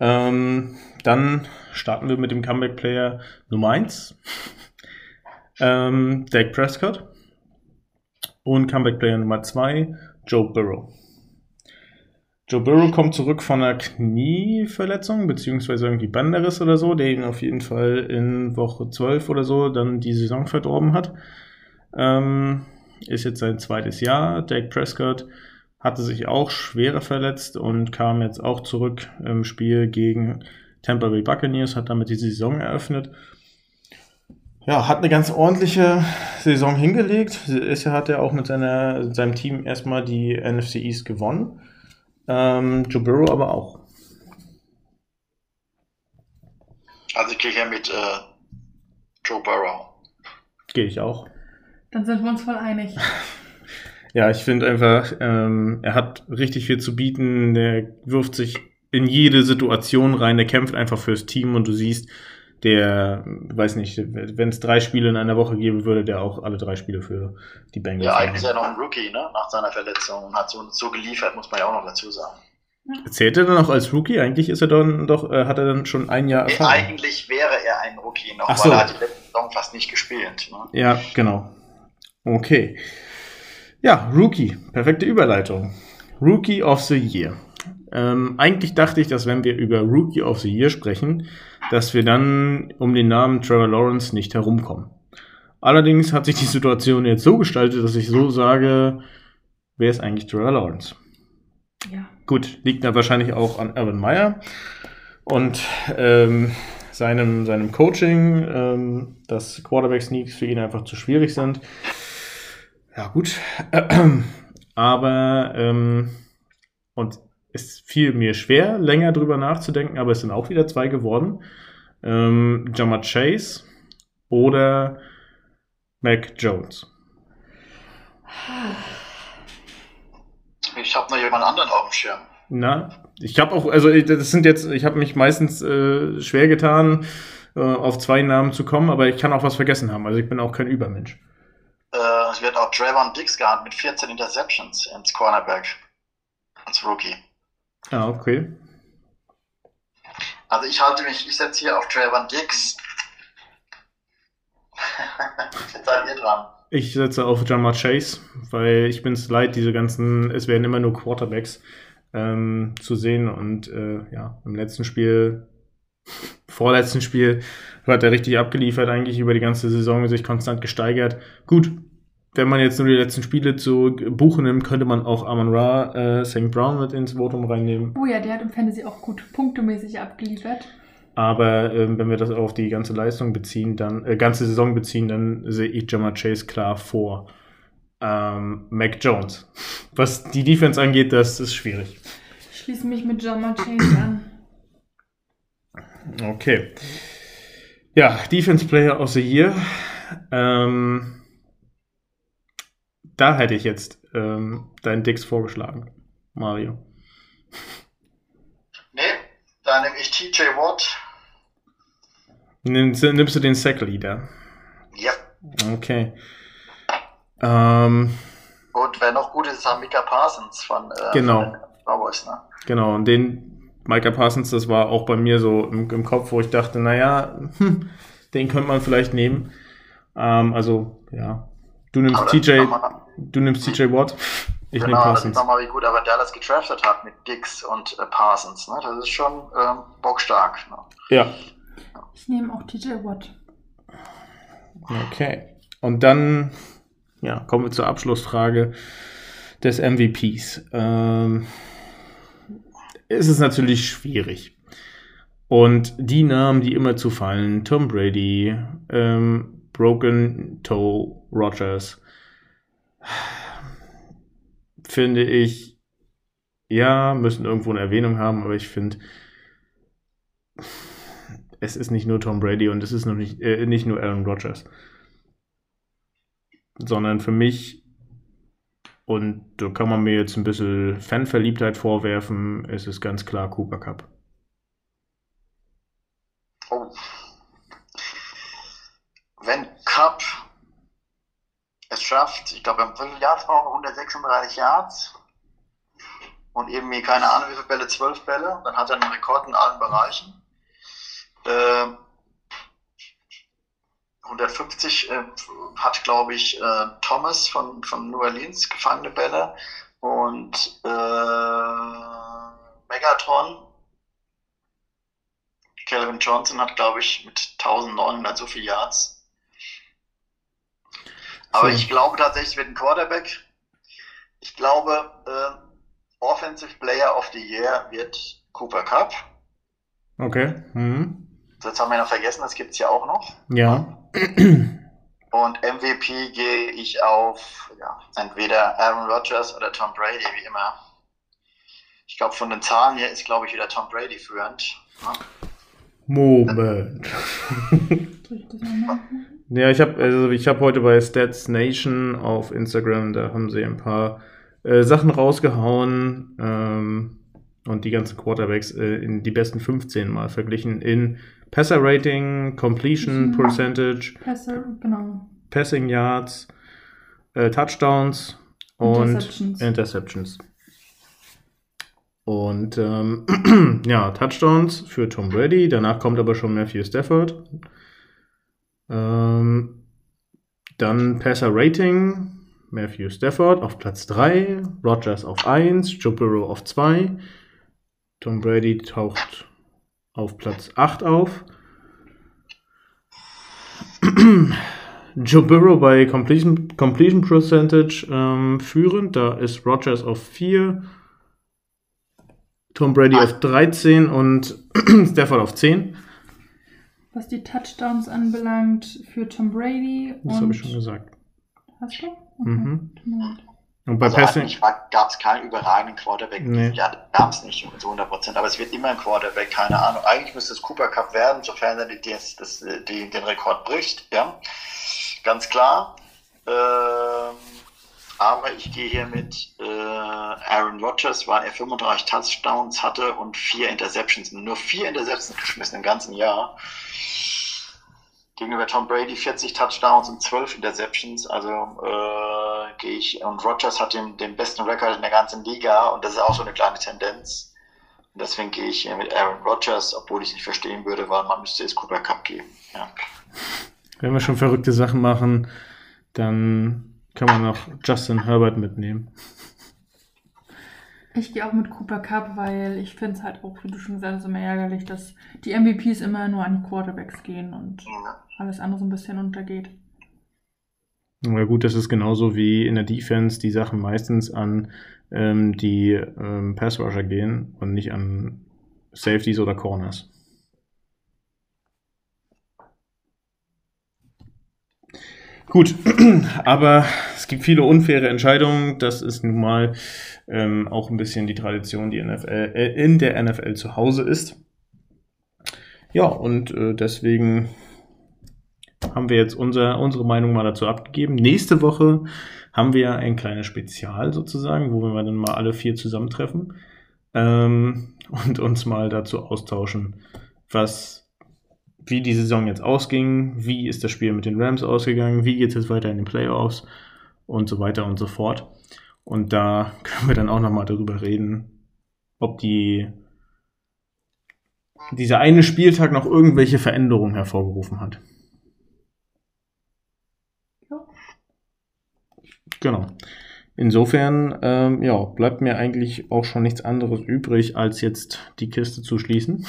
Ähm, dann starten wir mit dem Comeback-Player Nummer 1. ähm, Dak Prescott. Und Comeback-Player Nummer 2, Joe Burrow. Joe Burrow kommt zurück von einer Knieverletzung, beziehungsweise irgendwie Banderis oder so, der ihn auf jeden Fall in Woche 12 oder so dann die Saison verdorben hat. Ähm, ist jetzt sein zweites Jahr. Dak Prescott hatte sich auch schwerer verletzt und kam jetzt auch zurück im Spiel gegen Tampa Bay Buccaneers, hat damit die Saison eröffnet. Ja, hat eine ganz ordentliche Saison hingelegt. Ist, hat er auch mit seiner, seinem Team erstmal die NFC East gewonnen. Ähm, Joe Burrow aber auch. Also ich gehe hier mit äh, Joe Burrow. Gehe ich auch. Dann sind wir uns voll einig. Ja, ich finde einfach, ähm, er hat richtig viel zu bieten. Der wirft sich in jede Situation rein. Der kämpft einfach fürs Team und du siehst, der, weiß nicht, wenn es drei Spiele in einer Woche geben würde, der auch alle drei Spiele für die Bengals. Ja, eigentlich ist er noch ein Rookie, ne? Nach seiner Verletzung und hat so, so geliefert, muss man ja auch noch dazu sagen. Zählt er dann noch als Rookie? Eigentlich ist er dann doch, äh, hat er dann schon ein Jahr Erfahrung. eigentlich wäre er ein Rookie noch, Ach weil so. er hat die letzte Saison fast nicht gespielt. Ne? Ja, genau. Okay. Ja, Rookie. Perfekte Überleitung. Rookie of the Year. Ähm, eigentlich dachte ich, dass wenn wir über Rookie of the Year sprechen, dass wir dann um den Namen Trevor Lawrence nicht herumkommen. Allerdings hat sich die Situation jetzt so gestaltet, dass ich so sage, wer ist eigentlich Trevor Lawrence? Ja. Gut, liegt da wahrscheinlich auch an Urban Meyer und ähm, seinem, seinem Coaching, ähm, dass Quarterback-Sneaks für ihn einfach zu schwierig sind. Ja, gut. Aber, ähm, und es fiel mir schwer, länger drüber nachzudenken, aber es sind auch wieder zwei geworden. Ähm, Jamar Chase oder Mac Jones. Ich habe noch jemand anderen auf dem Schirm. Na, ich habe auch, also das sind jetzt, ich habe mich meistens äh, schwer getan, äh, auf zwei Namen zu kommen, aber ich kann auch was vergessen haben. Also ich bin auch kein Übermensch. Äh, es wird auch Trayvon Dix gehabt mit 14 Interceptions ins Cornerback. Als Rookie. Ah, okay. Also ich halte mich, ich setze hier auf Trayvon Dix. Jetzt seid ihr dran. Ich setze auf Jamar Chase, weil ich bin es leid, diese ganzen, es werden immer nur Quarterbacks ähm, zu sehen und äh, ja, im letzten Spiel, vorletzten Spiel, hat er richtig abgeliefert, eigentlich über die ganze Saison sich konstant gesteigert. Gut, wenn man jetzt nur die letzten Spiele zu buchen nimmt, könnte man auch Amon Ra, äh, St. Brown mit ins Votum reinnehmen. Oh ja, der hat im Fantasy auch gut punktemäßig abgeliefert. Aber ähm, wenn wir das auf die ganze Leistung beziehen, dann, äh, ganze Saison beziehen, dann sehe ich Jamar Chase klar vor ähm, Mac Jones. Was die Defense angeht, das ist schwierig. Ich schließe mich mit Jamar Chase an. Okay. Ja, Defense Player of the Year. Ähm, da hätte ich jetzt ähm, deinen Dix vorgeschlagen, Mario. Nee, da nehme ich TJ Watt. Nimmst, nimmst du den Sack Leader? Ja. Okay. Ähm, Und wer noch gut ist, ist Hamika Parsons von, äh, Genau. von Cowboys, ne? Genau, und den Micah Parsons, das war auch bei mir so im, im Kopf, wo ich dachte, naja, hm, den könnte man vielleicht nehmen. Ähm, also, ja. Du nimmst TJ, du nimmst TJ Watt, ich nehme genau, das ist Parsons. nochmal, wie gut aber Dallas gedraftet hat mit Dix und äh, Parsons, ne? Das ist schon ähm, bockstark. Ne? Ja, Ich nehme auch TJ Watt. okay. Und dann, ja, kommen wir zur Abschlussfrage des MVPs. Ähm, es ist natürlich schwierig. Und die Namen, die immer zu fallen, Tom Brady, ähm, Broken Toe Rogers, finde ich, ja, müssen irgendwo eine Erwähnung haben, aber ich finde, es ist nicht nur Tom Brady und es ist noch nicht, äh, nicht nur Aaron Rodgers. Sondern für mich, und da kann man mir jetzt ein bisschen Fanverliebtheit vorwerfen, es ist ganz klar Cooper Cup. Oh. Wenn Cup es schafft, ich glaube, im Vierteljahr brauchen wir 136 Yards und irgendwie, keine Ahnung, wie viele Bälle, 12 Bälle, dann hat er einen Rekord in allen Bereichen. Äh, 150 äh, hat, glaube ich, äh, Thomas von, von New Orleans gefangene Bälle und äh, Megatron. Calvin Johnson hat, glaube ich, mit 1900 so viel Yards. Aber So. ich glaube tatsächlich, wird ein Quarterback. Ich glaube, äh, Offensive Player of the Year wird Cooper Cup. Okay. Mhm. Das haben wir noch vergessen, das gibt es ja auch noch. Ja. Und MVP gehe ich auf ja, entweder Aaron Rodgers oder Tom Brady, wie immer. Ich glaube, von den Zahlen her ist, glaube ich, wieder Tom Brady führend. Ja. Moment. Ja, ich habe also ich habe heute bei Stats Nation auf Instagram, da haben sie ein paar äh, Sachen rausgehauen ähm, und die ganzen Quarterbacks äh, in die besten 15 mal verglichen in Passer Rating, Completion Mhm. Percentage, Pässe, genau. Passing Yards, äh, Touchdowns und Interceptions. Interceptions. Und ähm, ja, Touchdowns für Tom Brady, danach kommt aber schon Matthew Stafford. Ähm, dann Passer Rating, Matthew Stafford auf Platz 3, Rodgers auf 1, Joe Burrow auf 2, Tom Brady taucht auf Platz 8 auf. Joe Burrow bei Completion, Completion Percentage ähm, führend, da ist Rodgers auf 4, Tom Brady auf 13 und Stafford auf 10. Was die Touchdowns anbelangt für Tom Brady. Das habe ich schon gesagt. Hast du? Okay. Mhm. Und bei Also Passing. gab es keinen überragenden Quarterback. Nee. Ja, gab es nicht zu 100 Prozent, aber es wird immer ein Quarterback, keine Ahnung. Eigentlich müsste es Cooper Cup werden, sofern er die, das, das, die, den Rekord bricht, ja. Ganz klar. Ähm, aber ich gehe hier mit äh, Aaron Rodgers, weil er 35 Touchdowns hatte und vier Interceptions, nur vier Interceptions geschmissen im ganzen Jahr. Gegenüber Tom Brady 40 Touchdowns und 12 Interceptions. Also äh, gehe ich. Und Rodgers hat den, den besten Rekord in der ganzen Liga und das ist auch so eine kleine Tendenz. Und deswegen gehe ich hier mit Aaron Rodgers, obwohl ich es nicht verstehen würde, weil man müsste es Cooper Cup geben. Ja. Wenn wir schon verrückte Sachen machen, dann kann man noch Justin Herbert mitnehmen. Ich gehe auch mit Cooper Cup, weil ich finde es halt auch, wie du schon gesagt hast, immer ärgerlich, dass die MVPs immer nur an die Quarterbacks gehen und Ja. Alles andere ein bisschen untergeht. Ja gut, das ist genauso wie in der Defense die Sachen meistens an ähm, die ähm, Pass Rusher gehen und nicht an Safeties oder Corners. Gut, aber es gibt viele unfaire Entscheidungen. Das ist nun mal ähm, auch ein bisschen die Tradition, die NFL, äh, in der NFL zu Hause ist. Ja, und äh, deswegen haben wir jetzt unser, unsere Meinung mal dazu abgegeben. Nächste Woche haben wir ein kleines Spezial sozusagen, wo wir dann mal alle vier zusammentreffen ähm, und uns mal dazu austauschen, was, wie die Saison jetzt ausging, wie ist das Spiel mit den Rams ausgegangen, wie geht es jetzt weiter in den Playoffs und so weiter und so fort. Und da können wir dann auch nochmal darüber reden, ob die dieser eine Spieltag noch irgendwelche Veränderungen hervorgerufen hat. Genau. Insofern, ähm, ja, bleibt mir eigentlich auch schon nichts anderes übrig, als jetzt die Kiste zu schließen.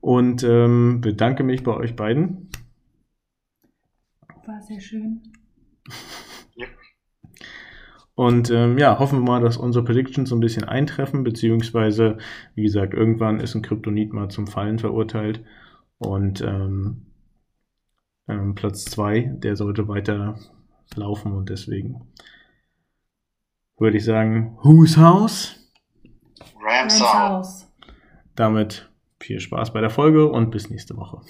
Und ähm, bedanke mich bei euch beiden. War sehr schön. Und ähm, ja, hoffen wir mal, dass unsere Predictions so ein bisschen eintreffen, beziehungsweise, wie gesagt, irgendwann ist ein Kryptonit mal zum Fallen verurteilt. Und ähm, ähm, Platz 2, der sollte weiter laufen und deswegen würde ich sagen, Whose House? Rams. Haus. Damit viel Spaß bei der Folge und bis nächste Woche.